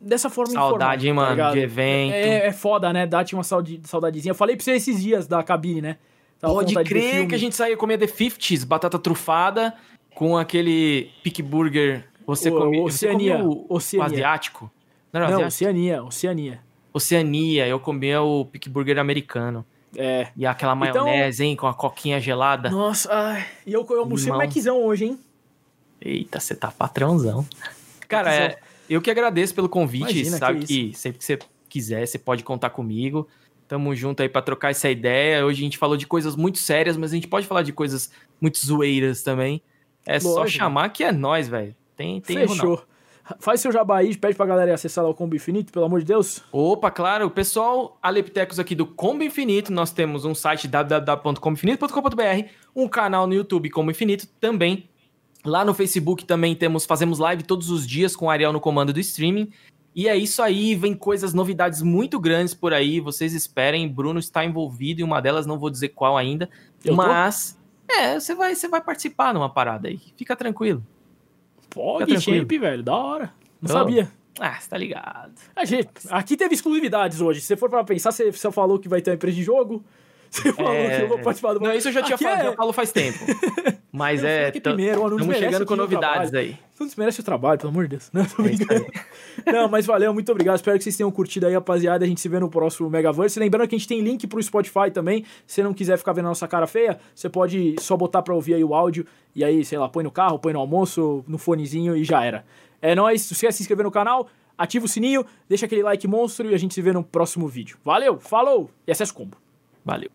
dessa forma Saudade, hein, informal, tá mano, ligado? de evento. É, é foda, né? Dá-te uma saudi- saudadezinha. Eu falei pra você esses dias da cabine, né? Tava Pode crer que a gente saía comer The 50s, batata trufada, com aquele pick burger. Você O- comia, Oceania, você o, Oceania. o asiático? Não, era Não, asiático? Oceania, Oceania. Oceania, eu comia o pick burger americano. É. E aquela Então- maionese, hein, com a coquinha gelada. Nossa, ai. E eu, eu almocei Limão. Maczão hoje, hein? Eita, você tá patrãozão. Cara, é, eu que agradeço pelo convite. Imagina, sabe que que, sempre que você quiser, você pode contar comigo. Tamo junto aí pra trocar essa ideia. Hoje a gente falou de coisas muito sérias, mas a gente pode falar de coisas muito zoeiras também. É só Lógico. chamar que é nós, velho. Tem, tem erro não. Fechou. Faz seu jabá aí, pede pra galera acessar lá o Combo Infinito, pelo amor de Deus. Opa, claro, pessoal, Aleptecos aqui do Combo Infinito, nós temos um site www.comboinfinito.com.br, um canal no YouTube Combo Infinito também. Lá no Facebook também temos, fazemos live todos os dias com o Ariel no comando do streaming. E é isso aí, vem coisas, novidades muito grandes por aí, vocês esperem. Bruno está envolvido em uma delas, não vou dizer qual ainda, Eu tô? mas é, você vai, você vai participar numa parada aí. Fica tranquilo. Fica tranquilo. Champ, velho, da hora. Não Ô. sabia. Ah, você tá ligado. A gente, aqui teve exclusividades hoje. Se você for pra pensar, você só falou que vai ter uma empresa de jogo. Você falou que eu vou participar do Não, isso eu já tinha Aqui falado, é- já falo faz tempo. Mas Eu é. primeiro, Estamos chegando com novidades aí. Não desmerece o trabalho, pelo amor de Deus. Não, tô É. Não, mas valeu, muito obrigado. Espero que vocês tenham curtido aí, rapaziada. A gente se vê no próximo Megaverse. Lembrando que a gente tem link pro Spotify também. Se você não quiser ficar vendo a nossa cara feia, você pode só botar pra ouvir aí o áudio. E aí, sei lá, põe no carro, põe no almoço, no fonezinho e já era. É nóis. Se quer se inscrever no canal, ativa o sininho, deixa aquele like monstro e a gente se vê no próximo vídeo. Valeu, falou e acesso combo. Valeu.